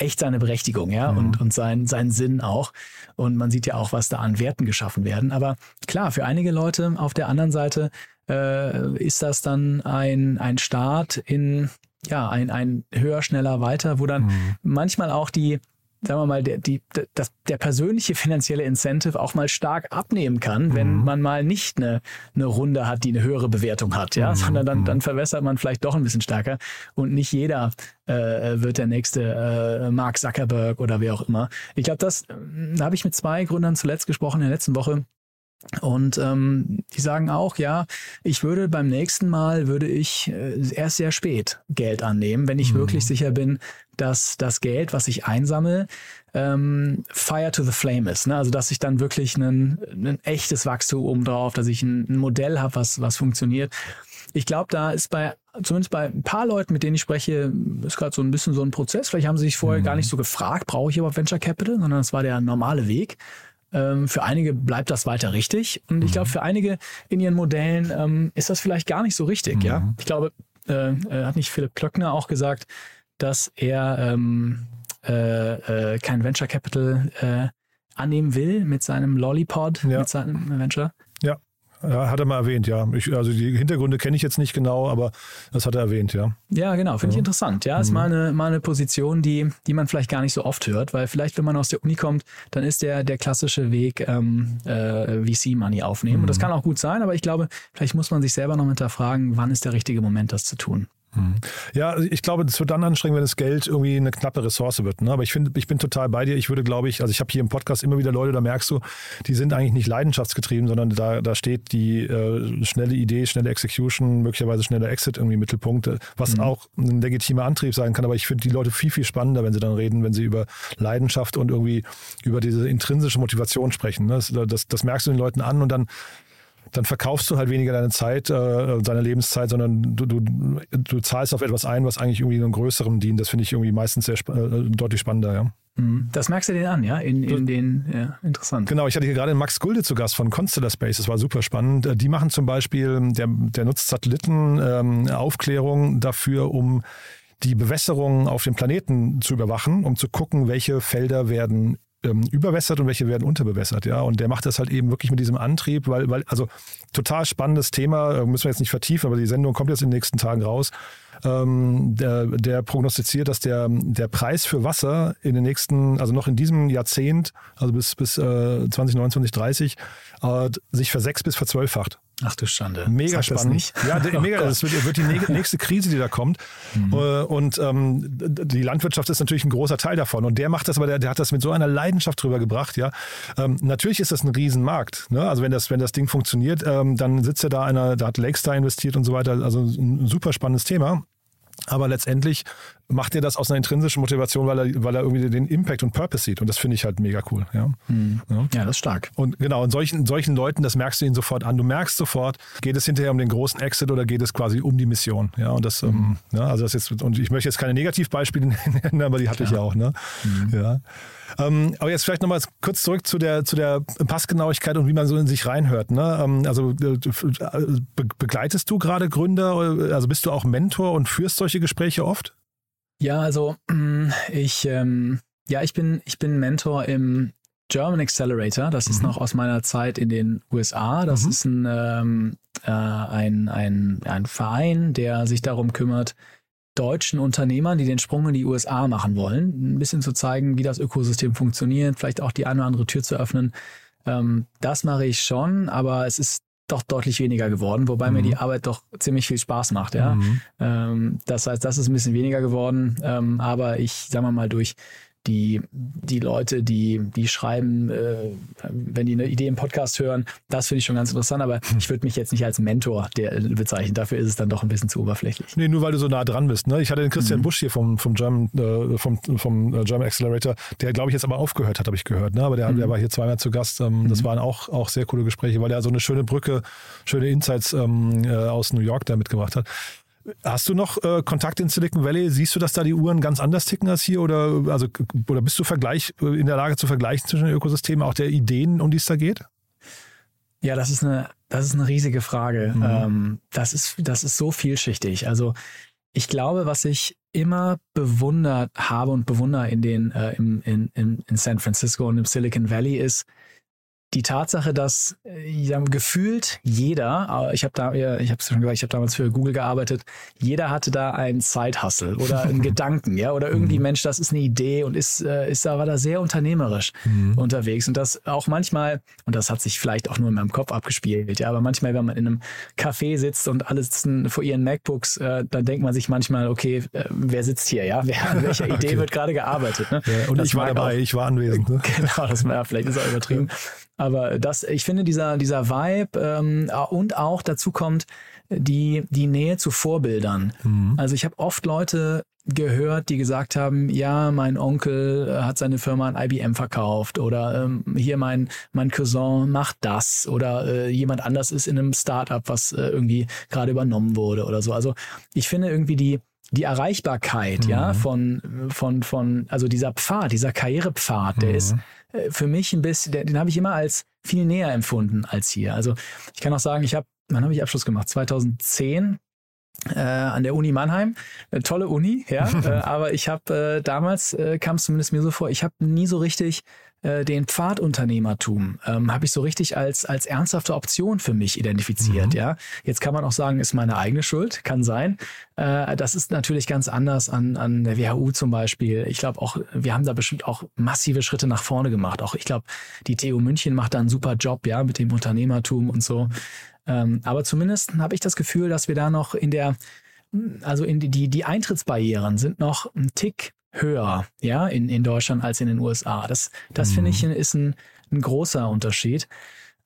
H: echt seine Berechtigung, ja, mhm. und, und sein, seinen Sinn auch. Und man sieht ja auch, was da an Werten geschaffen werden. Aber klar, für einige Leute auf der anderen Seite äh, ist das dann ein, ein Start in ja, ein, ein höher, schneller, weiter, wo dann mhm. manchmal auch die, sagen wir mal, der, die, das, der persönliche finanzielle Incentive auch mal stark abnehmen kann, wenn mhm. man mal nicht eine, eine Runde hat, die eine höhere Bewertung hat, ja, mhm. sondern dann, dann verwässert man vielleicht doch ein bisschen stärker und nicht jeder äh, wird der nächste äh, Mark Zuckerberg oder wer auch immer. Ich glaube, das da habe ich mit zwei Gründern zuletzt gesprochen in der letzten Woche. Und ähm, die sagen auch, ja, ich würde beim nächsten Mal würde ich äh, erst sehr spät Geld annehmen, wenn ich mhm. wirklich sicher bin, dass das Geld, was ich einsammle, ähm, Fire to the Flame ist. Ne? Also dass ich dann wirklich ein, echtes Wachstum oben drauf, dass ich ein, ein Modell habe, was, was funktioniert. Ich glaube, da ist bei, zumindest bei ein paar Leuten, mit denen ich spreche, ist gerade so ein bisschen so ein Prozess. Vielleicht haben sie sich vorher mhm. gar nicht so gefragt, brauche ich aber Venture Capital, sondern es war der normale Weg. Ähm, für einige bleibt das weiter richtig. Und ich glaube, mhm. für einige in ihren Modellen ähm, ist das vielleicht gar nicht so richtig. Mhm. Ja, ich glaube, äh, äh, hat nicht Philipp Klöckner auch gesagt, dass er ähm, äh, äh, kein Venture Capital äh, annehmen will mit seinem Lollipod,
F: Ja.
H: mit seinem Venture.
F: Ja. Hat er mal erwähnt, ja. Ich, also die Hintergründe kenne ich jetzt nicht genau, aber das hat er erwähnt, ja.
H: Ja, genau, finde ich interessant. Ja, ist mal eine, mal eine Position, die, die man vielleicht gar nicht so oft hört, weil vielleicht, wenn man aus der Uni kommt, dann ist der, der klassische Weg ähm, äh, VC-Money aufnehmen. Und das kann auch gut sein, aber ich glaube, vielleicht muss man sich selber noch hinterfragen, wann ist der richtige Moment, das zu tun.
F: Ja, ich glaube, das wird dann anstrengend, wenn das Geld irgendwie eine knappe Ressource wird. Ne? Aber ich finde, ich bin total bei dir. Ich würde, glaube ich, also ich habe hier im Podcast immer wieder Leute, da merkst du, die sind eigentlich nicht leidenschaftsgetrieben, sondern da, da steht die äh, schnelle Idee, schnelle Execution, möglicherweise schneller Exit irgendwie im Mittelpunkt, äh, was auch ein legitimer Antrieb sein kann. Aber ich finde die Leute viel, viel spannender, wenn sie dann reden, wenn sie über Leidenschaft und irgendwie über diese intrinsische Motivation sprechen. Ne? Das, das, das merkst du den Leuten an und dann dann verkaufst du halt weniger deine Zeit, äh, deine Lebenszeit, sondern du, du, du zahlst auf etwas ein, was eigentlich irgendwie einem Größeren dient. Das finde ich irgendwie meistens sehr äh, deutlich spannender, ja.
H: Mhm. Das merkst du denen an, ja? In, in den, ja, interessant.
F: Genau, ich hatte hier gerade Max Gulde zu Gast von Constellar Space, das war super spannend. Äh, Die machen zum Beispiel, der, der nutzt Satelliten, ähm, dafür, um die Bewässerung auf dem Planeten zu überwachen, um zu gucken, welche Felder werden ähm, überwässert und welche werden unterbewässert, ja. Und der macht das halt eben wirklich mit diesem Antrieb, weil, weil, also total spannendes Thema, äh, müssen wir jetzt nicht vertiefen, aber die Sendung kommt jetzt in den nächsten Tagen raus. Ähm, der, der prognostiziert, dass der, der Preis für Wasser in den nächsten, also noch in diesem Jahrzehnt, also bis, bis äh, 2029, 30, äh, sich versechs bis verzwölffacht.
H: Ach du Schande.
F: Mega
H: Sag das
F: spannend.
H: nicht.
F: Ja, <laughs>
H: Oh
F: mega. Das wird, wird die nä- nächste Krise, die da kommt.
H: Mhm.
F: Äh, Und ähm, die Landwirtschaft ist natürlich ein großer Teil davon. Und der macht das, aber der, der hat das mit so einer Leidenschaft drüber gebracht. Ja, ähm, natürlich ist das ein Riesenmarkt. Ne? Also wenn das, wenn das Ding funktioniert, ähm, dann sitzt er da einer, da hat Lakestar investiert und so weiter. Also ein super spannendes Thema. Aber letztendlich macht er das aus einer intrinsischen Motivation, weil er, weil er irgendwie den Impact und Purpose sieht. Und das finde ich halt mega cool. Ja. Ja.
H: Ja, das ist stark.
F: Und genau, in solchen, solchen Leuten, das merkst du ihnen sofort an. Du merkst sofort, geht es hinterher um den großen Exit oder geht es quasi um die Mission. Ja, und das, ähm, ja, also das jetzt, und ich möchte jetzt keine Negativbeispiele <laughs> nennen, aber die hatte ich ja auch, ne? Ja. Ähm, aber jetzt vielleicht nochmal kurz zurück zu der, zu der Passgenauigkeit und wie man so in sich reinhört. Ne? Ähm, also äh, be begleitest du gerade Gründer, also bist du auch Mentor und führst solche Gespräche oft?
H: Ja, also mm, ich, ähm, ja, ich bin, ich bin Mentor im German Accelerator. Das ist noch aus meiner Zeit in den USA. Das ist ein, ähm, äh, ein, ein, ein Verein, der sich darum kümmert, deutschen Unternehmern, die den Sprung in die USA machen wollen, ein bisschen zu zeigen, wie das Ökosystem funktioniert, vielleicht auch die eine oder andere Tür zu öffnen. Ähm, das mache ich schon, aber es ist doch deutlich weniger geworden, wobei mir die Arbeit doch ziemlich viel Spaß macht. Ja? Ähm, das heißt, das ist ein bisschen weniger geworden, ähm, aber ich, sagen wir mal, durch die, die Leute, die, die schreiben, äh, wenn die eine Idee im Podcast hören, das finde ich schon ganz interessant, aber ich würde mich jetzt nicht als Mentor der, bezeichnen. Dafür ist es dann doch ein bisschen zu oberflächlich.
F: Nee, nur weil du so nah dran bist. Ne? Ich hatte den Christian Busch hier vom, vom, German, äh, vom, vom äh, German Accelerator, der, glaube ich, jetzt aber aufgehört hat, habe ich gehört. Ne? Aber der, der war hier zweimal zu Gast. Ähm, Das waren auch, auch sehr coole Gespräche, weil er so eine schöne Brücke, schöne Insights ähm, äh, aus New York da mitgebracht hat. Hast du noch äh, Kontakt in Silicon Valley? Siehst du, dass da die Uhren ganz anders ticken als hier? Oder, also, oder bist du Vergleich, in der Lage zu vergleichen zwischen den Ökosystemen, auch der Ideen, um die es da geht?
H: Ja, das ist eine, das ist eine riesige Frage. Ähm, das ist, das ist so vielschichtig. Also ich glaube, was ich immer bewundert habe und bewundere in den äh, im, in, in, in San Francisco und im Silicon Valley ist die Tatsache, dass äh, gefühlt jeder, äh, ich habe da, ja, ich habe schon gesagt, ich habe damals für Google gearbeitet, jeder hatte da einen Side-Hustle oder einen <laughs> Gedanken, ja, oder irgendwie Mensch, das ist eine Idee und ist, äh, ist da war da sehr unternehmerisch unterwegs und das auch manchmal und das hat sich vielleicht auch nur in meinem Kopf abgespielt, ja, aber manchmal, wenn man in einem Café sitzt und alle sitzen vor ihren MacBooks, äh, dann denkt man sich manchmal, okay, äh, wer sitzt hier, ja, wer, an welcher <laughs> Idee wird gerade gearbeitet, ne?
F: und
H: Das
F: ich war dabei,
H: auch-
F: ich war anwesend. Ne? <laughs>
H: Genau, das war vielleicht ist auch übertrieben. Aber das, ich finde, dieser, dieser Vibe ähm, und auch dazu kommt die, die Nähe zu Vorbildern. Also ich habe oft Leute gehört, die gesagt haben, ja, mein Onkel äh, hat seine Firma an IBM verkauft oder ähm, hier mein, mein Cousin macht das oder äh, jemand anders ist in einem Startup, was äh, irgendwie gerade übernommen wurde oder so. Also ich finde irgendwie die, die Erreichbarkeit, ja, von, von, von, also dieser Pfad, dieser Karrierepfad, der ist äh, für mich ein bisschen, den, den habe ich immer als viel näher empfunden als hier. Also ich kann auch sagen, ich habe, wann habe ich Abschluss gemacht? 2010 äh, an der Uni Mannheim. Eine tolle Uni, ja. <laughs> äh, aber ich habe äh, damals, äh, kam es zumindest mir so vor, ich habe nie so richtig äh, den Pfadunternehmertum ähm, habe ich so richtig als, als ernsthafte Option für mich identifiziert. Mhm. Ja, Jetzt kann man auch sagen, ist meine eigene Schuld, kann sein. Äh, das ist natürlich ganz anders an, an der WHU zum Beispiel. Ich glaube auch, wir haben da bestimmt auch massive Schritte nach vorne gemacht. Auch ich glaube, die TU München macht da einen super Job, ja, mit dem Unternehmertum und so. Ähm, aber zumindest habe ich das Gefühl, dass wir da noch in der also in die, die, die Eintrittsbarrieren sind noch ein Tick höher, ja, in, in Deutschland als in den USA. Das, das mhm. finde ich ist ein, ein großer Unterschied.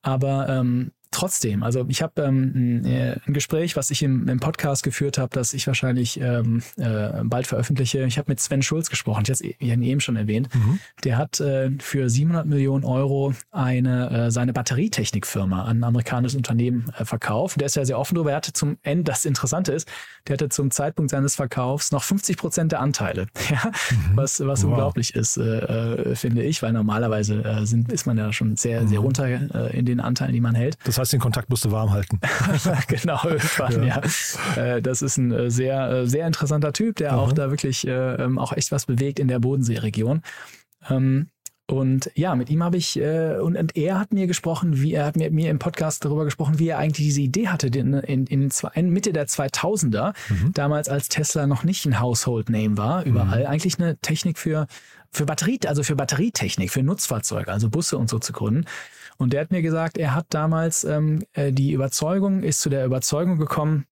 H: Aber ähm, trotzdem, also ich habe ähm, ein, äh, ein Gespräch, was ich im, im Podcast geführt habe, das ich wahrscheinlich ähm, äh, bald veröffentliche. Ich habe mit Sven Schulz gesprochen, ich habe ihn eben schon erwähnt. Mhm. Der hat äh, für 700 Millionen Euro eine äh, seine Batterietechnikfirma an ein amerikanisches Unternehmen äh, verkauft. Der ist ja sehr offen darüber. Er hatte zum Ende, das Interessante ist, der hatte zum Zeitpunkt seines Verkaufs noch 50 Prozent der Anteile, <laughs> ja? Mhm. was, was wow. unglaublich ist, äh, äh, finde ich, weil normalerweise sind, ist man ja schon sehr, sehr mhm. runter in den Anteilen, die man hält.
F: Das heißt, den Kontakt musst du warm halten. <laughs>
H: genau, irgendwann, ja. ja. Äh, das ist ein äh, sehr, äh, sehr interessanter Typ, der Aha. auch da wirklich ähm, auch echt was bewegt in der Bodenseeregion. Ähm, und ja, mit ihm habe ich, äh, und, und, er hat mir gesprochen, wie er hat mir, mir im Podcast darüber gesprochen, wie er eigentlich diese Idee hatte, in, in, in, in Mitte der 2000er, mhm. damals als Tesla noch nicht ein Household Name war, überall mhm. eigentlich eine Technik für, für Batterie, also für Batterietechnik, für Nutzfahrzeuge, also Busse und so zu gründen. Und der hat mir gesagt, er hat damals ähm, äh, die Überzeugung, ist zu der Überzeugung gekommen,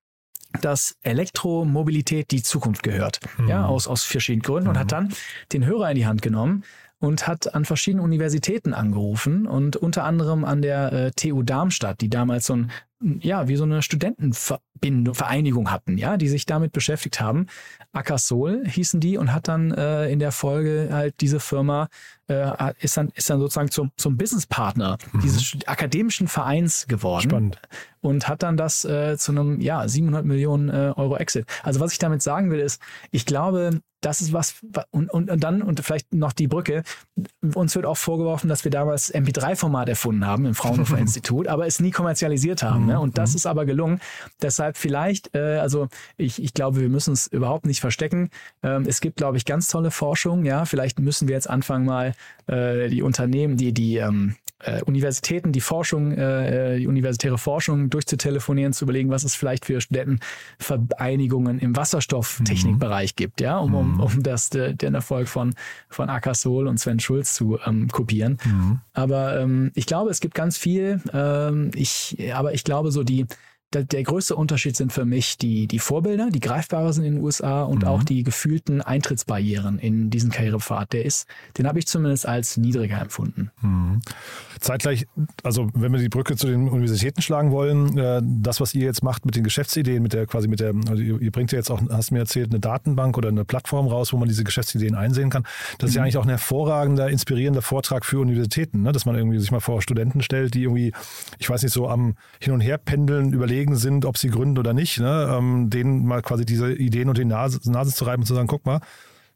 H: dass Elektromobilität die Zukunft gehört. Mhm. Ja, aus, aus verschiedenen Gründen mhm. und hat mhm. dann den Hörer in die Hand genommen und hat an verschiedenen Universitäten angerufen und unter anderem an der äh, TU Darmstadt, die damals so ein ja, wie so eine Studentenverbindung, Vereinigung hatten, ja, die sich damit beschäftigt haben. Akasol hießen die und hat dann äh, in der Folge halt diese Firma äh, ist dann ist dann sozusagen zum zum Businesspartner mhm. dieses akademischen Vereins geworden.
F: Spannend.
H: Und hat dann das äh, zu einem ja 700 Millionen äh, Euro Exit. Also was ich damit sagen will ist, ich glaube, das ist was und, und, und dann und vielleicht noch die Brücke. Uns wird auch vorgeworfen, dass wir damals MP3-Format erfunden haben im Fraunhofer Institut, aber es nie kommerzialisiert haben. Ne? Und das mhm. ist aber gelungen. Deshalb vielleicht, äh, also ich, ich glaube, wir müssen es überhaupt nicht verstecken. Ähm, es gibt, glaube ich, ganz tolle Forschung. Ja, vielleicht müssen wir jetzt anfangen mal äh, die Unternehmen, die die ähm, äh, Universitäten die Forschung, äh, die universitäre Forschung durchzutelefonieren, zu überlegen, was es vielleicht für Studentenvereinigungen im Wasserstofftechnikbereich mhm. gibt, ja, um, um, mhm. um das, de, den Erfolg von, von Akasol und Sven Schulz zu ähm, kopieren. Mhm. Aber ähm, ich glaube, es gibt ganz viel. Ähm, ich, aber ich glaube, so die der, der größte Unterschied sind für mich die, die Vorbilder, die greifbarer sind in den USA und mhm. auch die gefühlten Eintrittsbarrieren in diesen Karrierepfad. Der ist, den habe ich zumindest als niedriger empfunden.
F: Mhm. Zeitgleich, also wenn wir die Brücke zu den Universitäten schlagen wollen, äh, das, was ihr jetzt macht mit den Geschäftsideen, mit der quasi mit der, also ihr, ihr bringt ja jetzt auch, hast mir erzählt, eine Datenbank oder eine Plattform raus, wo man diese Geschäftsideen einsehen kann. Das ist ja mhm. eigentlich auch ein hervorragender, inspirierender Vortrag für Universitäten, ne? dass man irgendwie sich mal vor Studenten stellt, die irgendwie, ich weiß nicht, so am Hin und Her pendeln, überlegen, überlegen sind, ob sie gründen oder nicht, ne? ähm, denen mal quasi diese Ideen unter die Nase, Nase zu reiben und zu sagen, guck mal,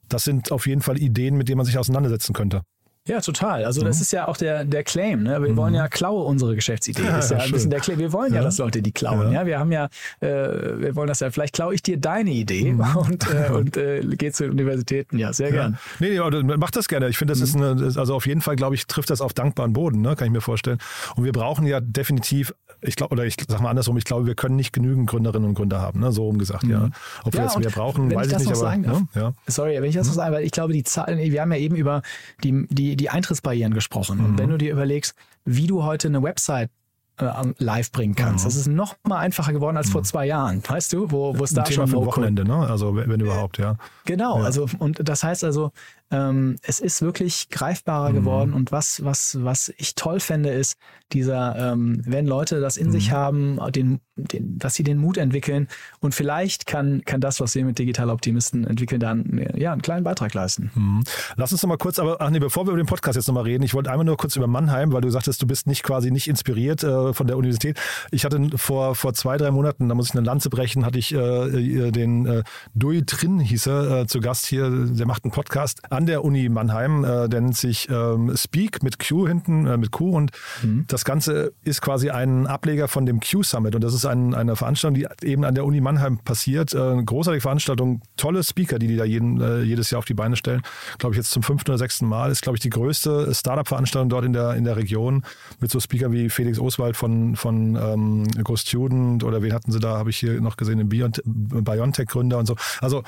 F: das sind auf jeden Fall Ideen, mit denen man sich auseinandersetzen könnte.
H: Ja, total. Also das mhm. ist ja auch der, der Claim. Ne? Wir mhm. wollen ja klaue unsere Geschäftsidee. Ja, ist ja, ein bisschen der Claim. Wir wollen ja, ja, dass Leute die klauen. Ja. wir haben ja, äh, wir wollen das ja. Vielleicht klaue ich dir deine Idee mhm. <laughs> und äh, <laughs> und äh, geh zu den Universitäten. Ja, sehr gern.
F: Nee, nee, aber mach das gerne. Ich finde, das ist mhm. eine, also auf jeden Fall, glaube ich, trifft das auf dankbaren Boden. Ne? Kann ich mir vorstellen. Und wir brauchen ja definitiv ich glaube, oder ich sag mal andersrum, ich glaube, wir können nicht genügend Gründerinnen und Gründer haben, ne? so rumgesagt, mhm. ja. Ob wir jetzt mehr brauchen, weiß ich, ich nicht, aber. Ne? Ja.
H: Sorry, wenn ich das noch sagen, weil ich glaube, die Zahlen, wir haben ja eben über die, die, die Eintrittsbarrieren gesprochen. Mhm. Und wenn du dir überlegst, wie du heute eine Website äh, live bringen kannst. Mhm. Das ist noch mal einfacher geworden als mhm. vor zwei Jahren, weißt du, wo, wo es da Thema
F: schon für Wochenende, ne? Also wenn überhaupt, ja.
H: Genau, ja. also und das heißt also, ähm, es ist wirklich greifbarer mhm. geworden und was, was, was ich toll fände, ist dieser, ähm, wenn Leute das in mhm. sich haben, den, den, dass sie den Mut entwickeln und vielleicht kann, kann das, was wir mit Digital Optimisten entwickeln, dann ja, einen kleinen Beitrag leisten.
F: Mhm. Lass uns noch mal kurz, aber ach nee, bevor wir über den Podcast jetzt noch mal reden, ich wollte einmal nur kurz über Mannheim, weil du sagtest, du bist nicht quasi nicht inspiriert äh, von der Universität. Ich hatte vor, vor zwei, drei Monaten, da muss ich eine Lanze brechen, hatte ich äh, den äh, Dui Trin hieß er, äh, zu Gast hier, der macht einen Podcast an der Uni Mannheim. Äh, der nennt sich ähm, Speak mit Q hinten, äh, mit Q. Und mhm. das Ganze ist quasi ein Ableger von dem Q Summit. Und das ist ein, eine Veranstaltung, die eben an der Uni Mannheim passiert. Äh, großartige Veranstaltung, tolle Speaker, die die da jeden, äh, jedes Jahr auf die Beine stellen. Glaube ich jetzt zum fünften oder sechsten Mal. Ist, glaube ich, die größte Startup-Veranstaltung dort in der, in der Region mit so Speakern wie Felix Oswald von, von ähm, Go Student oder wen hatten sie da, habe ich hier noch gesehen, den Biontech-Gründer und so. Also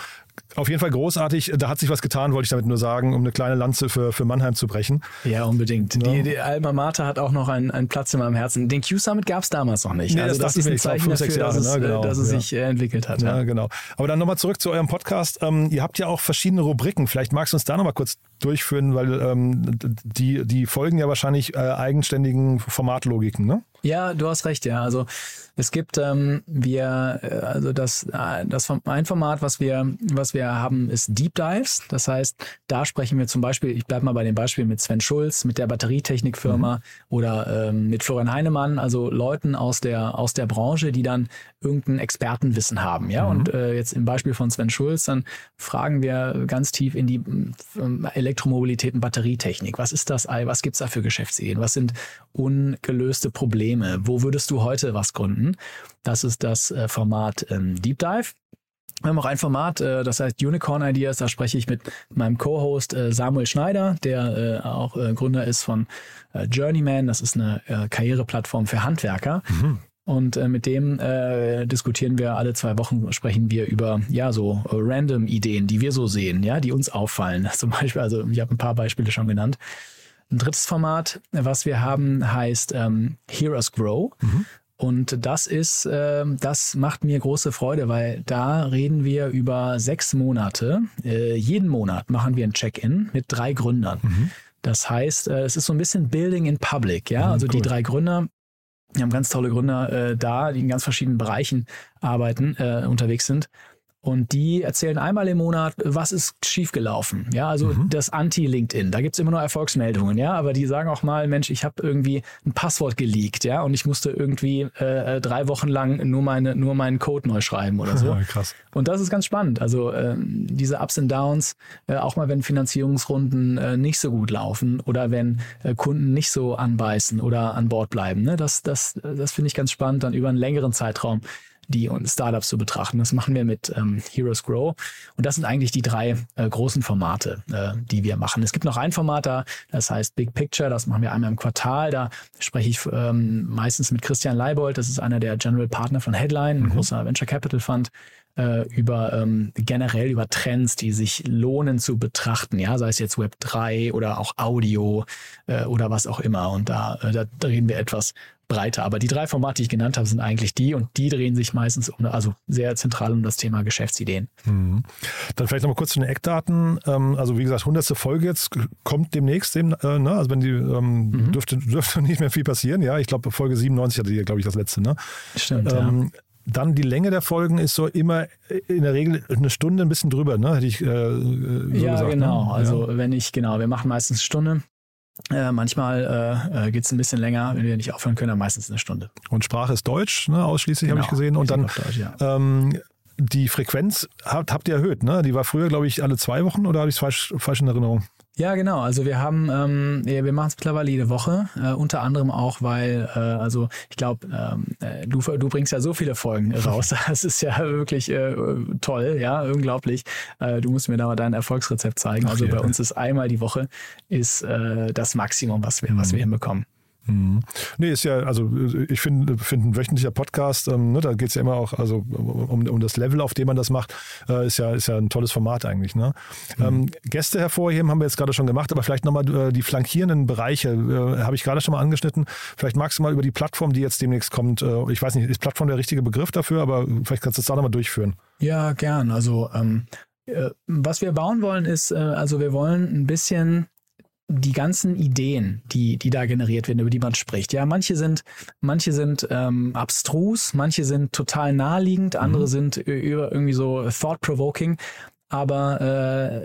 F: auf jeden Fall großartig. Da hat sich was getan, wollte ich damit nur sagen, um eine kleine Lanze für, für Mannheim zu brechen.
H: Ja, unbedingt. Ja. Die, die, Alma Mater hat auch noch einen, einen Platz in meinem Herzen. Den Q-Summit gab es damals noch nicht.
F: Nee, also das, das ist ein Zeichen dafür, Jahre,
H: dass, es,
F: ne? genau.
H: dass es ja. sich äh, entwickelt hat.
F: Ja, ja. genau. Aber dann nochmal zurück zu eurem Podcast. Ähm, ihr habt ja auch verschiedene Rubriken. Vielleicht magst du uns da nochmal kurz durchführen, weil ähm, die, die folgen ja wahrscheinlich äh, eigenständigen Formatlogiken, ne?
H: Ja, du hast recht, ja. Also es gibt ähm, wir, äh, also das, äh, das ein Format, was wir, was wir haben, ist Deep Dives. Das heißt, da sprechen wir zum Beispiel, ich bleibe mal bei dem Beispiel mit Sven Schulz, mit der Batterietechnikfirma mhm. oder ähm, mit Florian Heinemann, also Leuten aus der, aus der Branche, die dann irgendein Expertenwissen haben. Ja, mhm. und äh, jetzt im Beispiel von Sven Schulz, dann fragen wir ganz tief in die ähm, Elektromobilität und Batterietechnik. Was ist das? Was gibt's da für Geschäftsideen? Was sind ungelöste Probleme? Wo würdest du heute was gründen? Das ist das äh, Format ähm, Deep Dive. Wir haben auch ein Format, äh, das heißt Unicorn Ideas. Da spreche ich mit meinem Co-Host äh, Samuel Schneider, der auch Gründer ist von Journeyman. Das ist eine Karriereplattform für Handwerker. Mhm. Und mit dem äh, diskutieren wir alle zwei Wochen, sprechen wir über ja so random Ideen, die wir so sehen, ja, die uns auffallen. <laughs> Zum Beispiel, also ich habe ein paar Beispiele schon genannt. Ein drittes Format, was wir haben, heißt ähm, Heroes Grow. Mhm. Und das ist, äh, das macht mir große Freude, weil da reden wir über sechs Monate. Äh, jeden Monat machen wir ein Check-in mit drei Gründern. Mhm. Das heißt, äh, es ist so ein bisschen Building in Public, ja. Mhm, also cool. die drei Gründer, wir haben ganz tolle Gründer äh, da, die in ganz verschiedenen Bereichen arbeiten, äh, unterwegs sind. Und die erzählen einmal im Monat, was ist schiefgelaufen. Ja, also mhm. das Anti-LinkedIn. Da gibt's immer nur Erfolgsmeldungen, ja, aber die sagen auch mal, Mensch, ich habe irgendwie ein Passwort geleakt, ja, und ich musste irgendwie äh, äh drei Wochen lang nur meine, nur meinen Code neu schreiben oder <laughs> so.
F: Krass.
H: Und das ist ganz spannend. Also äh, diese Ups und Downs, äh, auch mal wenn Finanzierungsrunden äh, nicht so gut laufen oder wenn äh, Kunden nicht so anbeißen oder an Bord bleiben. Ne? Das, das, das finde ich ganz spannend, dann über einen längeren Zeitraum die Startups zu betrachten. Das machen wir mit ähm, Heroes Grow. Und das sind eigentlich die drei äh, großen Formate, äh, die wir machen. Es gibt noch ein Format da, das heißt Big Picture. Das machen wir einmal im Quartal. Da spreche ich ähm, meistens mit Christian Leibold. Das ist einer der General Partner von Headline, ein mhm. großer Venture Capital Fund äh, über ähm, generell über Trends, die sich lohnen zu betrachten, ja, sei es jetzt Web 3 oder auch Audio äh, oder was auch immer. Und da, äh, da drehen wir etwas breiter. Aber die drei Formate, die ich genannt habe, sind eigentlich die und die drehen sich meistens um, also sehr zentral um das Thema Geschäftsideen.
F: Mhm. Dann vielleicht nochmal kurz zu den Eckdaten. Ähm, also wie gesagt, 100. Folge jetzt kommt demnächst, äh, ne? also wenn die ähm, mhm. dürfte, <laughs> dürfte nicht mehr viel passieren. Ja, ich glaube Folge 97 hatte die, glaube ich, das letzte. Ne?
H: Stimmt. Ähm,
F: ja. Dann die Länge der Folgen ist so immer in der Regel eine Stunde ein bisschen drüber, ne? Hätte ich äh, so
H: Ja,
F: gesagt,
H: genau.
F: Ne?
H: Also wenn ich, genau, wir machen meistens eine Stunde. Äh, manchmal äh, äh geht es ein bisschen länger, wenn wir nicht aufhören können, dann meistens eine Stunde.
F: Und Sprache ist Deutsch, ne, ausschließlich genau, habe ich gesehen. Und dann Deutsch, ja. ähm, die Frequenz habt, habt ihr erhöht, ne? Die war früher, glaube ich, alle zwei Wochen oder habe ich es falsch, falsch in Erinnerung?
H: Ja, genau. Also wir haben, ähm, wir machen es mittlerweile jede Woche, äh, unter anderem auch, weil, äh, also ich glaube, ähm, äh, du, du bringst ja so viele Folgen raus. <laughs> Das ist ja wirklich äh, toll, ja, unglaublich. Äh, du musst mir da mal dein Erfolgsrezept zeigen. Ach, also ja. bei uns ist einmal die Woche ist äh, das Maximum, was wir, was wir mhm. hinbekommen.
F: Mhm. Nee, ist ja, also ich finde, find ein wöchentlicher Podcast, ähm, ne, da geht es ja immer auch also um, um das Level, auf dem man das macht, äh, ist, ja, ist ja ein tolles Format eigentlich. Ne? Mhm. Ähm, Gäste hervorheben haben wir jetzt gerade schon gemacht, aber vielleicht nochmal äh, die flankierenden Bereiche, äh, habe ich gerade schon mal angeschnitten. Vielleicht magst du mal über die Plattform, die jetzt demnächst kommt, äh, ich weiß nicht, ist Plattform der richtige Begriff dafür, aber vielleicht kannst du das da nochmal durchführen.
H: Ja, gern. Also ähm, äh, was wir bauen wollen ist, äh, also wir wollen ein bisschen die ganzen Ideen, die, die da generiert werden, über die man spricht. Ja, manche sind, manche sind ähm, abstrus, manche sind total naheliegend, andere mhm. sind irgendwie so thought-provoking. Aber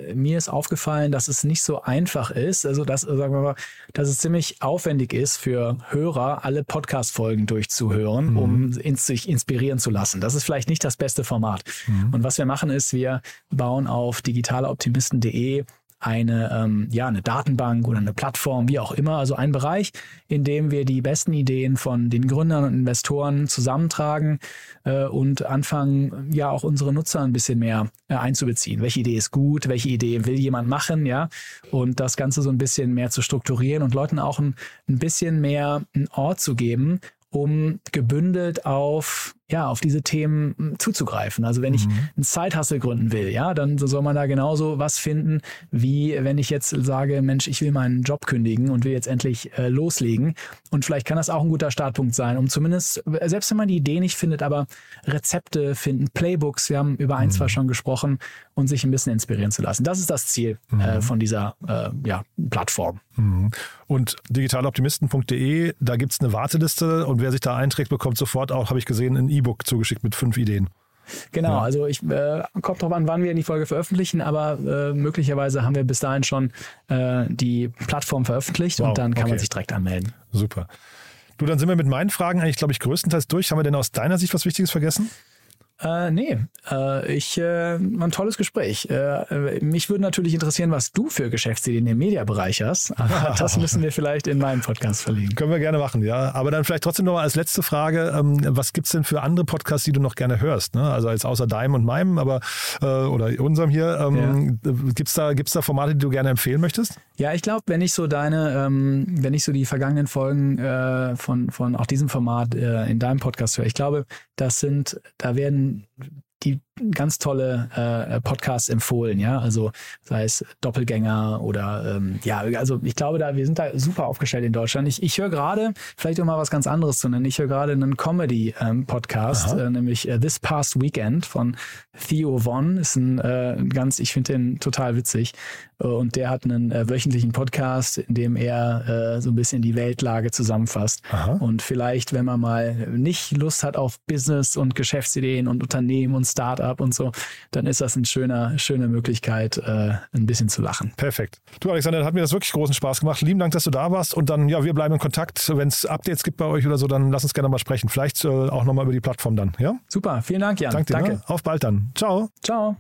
H: äh, mir ist aufgefallen, dass es nicht so einfach ist, also dass, sagen wir mal, dass es ziemlich aufwendig ist für Hörer, alle Podcast-Folgen durchzuhören, mhm. um in, sich inspirieren zu lassen. Das ist vielleicht nicht das beste Format. Mhm. Und was wir machen ist, wir bauen auf digitaleoptimisten.de eine, ähm, ja, eine Datenbank oder eine Plattform, wie auch immer. Also ein Bereich, in dem wir die besten Ideen von den Gründern und Investoren zusammentragen äh, und anfangen, ja auch unsere Nutzer ein bisschen mehr äh, einzubeziehen. Welche Idee ist gut? Welche Idee will jemand machen? Ja, und das Ganze so ein bisschen mehr zu strukturieren und Leuten auch ein, ein bisschen mehr einen Ort zu geben, um gebündelt auf ja, auf diese Themen hm, zuzugreifen. Also wenn ich mhm. ein Side-Hustle gründen will, ja, dann soll man da genauso was finden, wie wenn ich jetzt sage, Mensch, ich will meinen Job kündigen und will jetzt endlich äh, loslegen. Und vielleicht kann das auch ein guter Startpunkt sein, um zumindest, selbst wenn man die Idee nicht findet, aber Rezepte finden, Playbooks, wir haben über ein, mhm. zwei schon gesprochen, und sich ein bisschen inspirieren zu lassen. Das ist das Ziel äh, mhm. äh, von dieser äh, ja, Plattform.
F: Mhm. Und digitaloptimisten.de, da gibt es eine Warteliste und wer sich da einträgt, bekommt sofort auch, habe ich gesehen, ein E-Book zugeschickt mit fünf Ideen.
H: Genau, ja. also ich äh, kommt drauf an, wann wir die Folge veröffentlichen, aber äh, möglicherweise haben wir bis dahin schon äh, die Plattform veröffentlicht wow, und dann kann okay. man sich direkt anmelden.
F: Super. Du, dann sind wir mit meinen Fragen eigentlich, glaube ich, größtenteils durch. Haben wir denn aus deiner Sicht was Wichtiges vergessen?
H: Äh, nee, äh, ich äh, ein tolles Gespräch. Äh, mich würde natürlich interessieren, was du für Geschäftsideen im Mediabereich hast. <laughs> Aber das müssen wir vielleicht in meinen Podcast verlegen.
F: Können wir gerne machen, ja. Aber dann vielleicht trotzdem noch mal als letzte Frage: ähm, Was gibt's denn für andere Podcasts, die du noch gerne hörst? Ne? Also jetzt außer deinem und meinem, aber äh, oder unserem hier. Ähm, ja. Gibt's da gibt's da Formate, die du gerne empfehlen möchtest?
H: Ja, ich glaube, wenn ich so deine, ähm, wenn ich so die vergangenen Folgen äh, von von auch diesem Format äh, in deinem Podcast höre, ich glaube, das sind, da werden die ganz tolle äh, Podcasts empfohlen, ja, also sei es Doppelgänger oder ähm, ja, also ich glaube, da wir sind da super aufgestellt in Deutschland. Ich, ich höre gerade, vielleicht um mal was ganz anderes zu nennen, ich höre gerade einen Comedy-Podcast, ähm, äh, nämlich äh, This Past Weekend von Theo Von, ist ein äh, ganz, ich finde den total witzig. Äh, und der hat einen äh, wöchentlichen Podcast, in dem er äh, so ein bisschen die Weltlage zusammenfasst. Aha. und vielleicht, wenn man mal nicht Lust hat auf Business und Geschäftsideen und Unternehmen und Startup und so, dann ist das eine schöne, schöne Möglichkeit, äh, ein bisschen zu lachen.
F: Perfekt. Du, Alexander, hat mir das wirklich großen Spaß gemacht. Lieben Dank, dass du da warst. Und dann, ja, wir bleiben in Kontakt. Wenn es Updates gibt bei euch oder so, dann lass uns gerne mal sprechen. Vielleicht äh, auch nochmal über die Plattform dann. Ja?
H: Super, vielen Dank, Jan.
F: Dank dir, Danke. Ne? Auf bald dann. Ciao.
H: Ciao.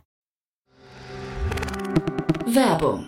A: Werbung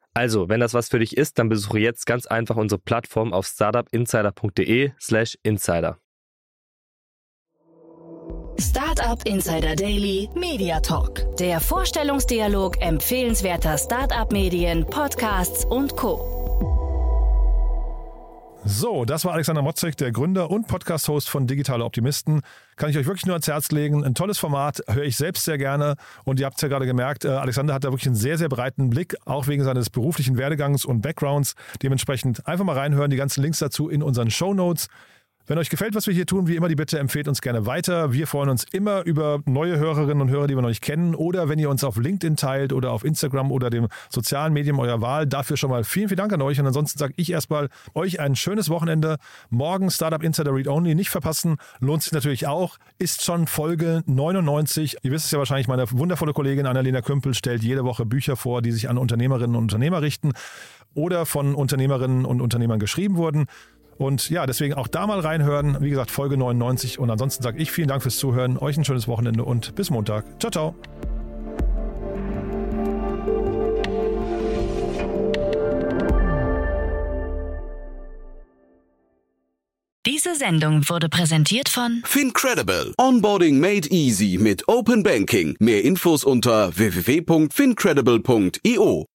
I: Also, wenn das was für dich ist, dann besuche jetzt ganz einfach unsere Plattform auf startupinsider.de/slash insider.
A: Startup Insider Daily Media Talk. Der Vorstellungsdialog empfehlenswerter Startup-Medien, Podcasts und Co.
F: So, das war Alexander Motzek, der Gründer und Podcast-Host von Digitale Optimisten. Kann ich euch wirklich nur ans Herz legen. Ein tolles Format, höre ich selbst sehr gerne. Und ihr habt es ja gerade gemerkt, äh, Alexander hat da wirklich einen sehr, sehr breiten Blick, auch wegen seines beruflichen Werdegangs und Backgrounds. Dementsprechend einfach mal reinhören, die ganzen Links dazu in unseren Show Notes. Wenn euch gefällt, was wir hier tun, wie immer die Bitte, empfehlt uns gerne weiter. Wir freuen uns immer über neue Hörerinnen und Hörer, die wir noch nicht kennen. Oder wenn ihr uns auf LinkedIn teilt oder auf Instagram oder dem sozialen Medium eurer Wahl. Dafür schon mal vielen, vielen Dank an euch. Und ansonsten sage ich erstmal euch ein schönes Wochenende. Morgen Startup Insider Read Only nicht verpassen. Lohnt sich natürlich auch. Ist schon Folge 99. Ihr wisst es ja wahrscheinlich, meine wundervolle Kollegin Annalena Kümpel stellt jede Woche Bücher vor, die sich an Unternehmerinnen und Unternehmer richten oder von Unternehmerinnen und Unternehmern geschrieben wurden. Und ja, deswegen auch da mal reinhören. Wie gesagt, Folge 99. Und ansonsten sage ich vielen Dank fürs Zuhören, euch ein schönes Wochenende und bis Montag. Ciao, ciao.
A: Diese Sendung wurde präsentiert von
B: Fincredible. Onboarding made easy mit Open Banking. Mehr Infos unter www.fincredible.io.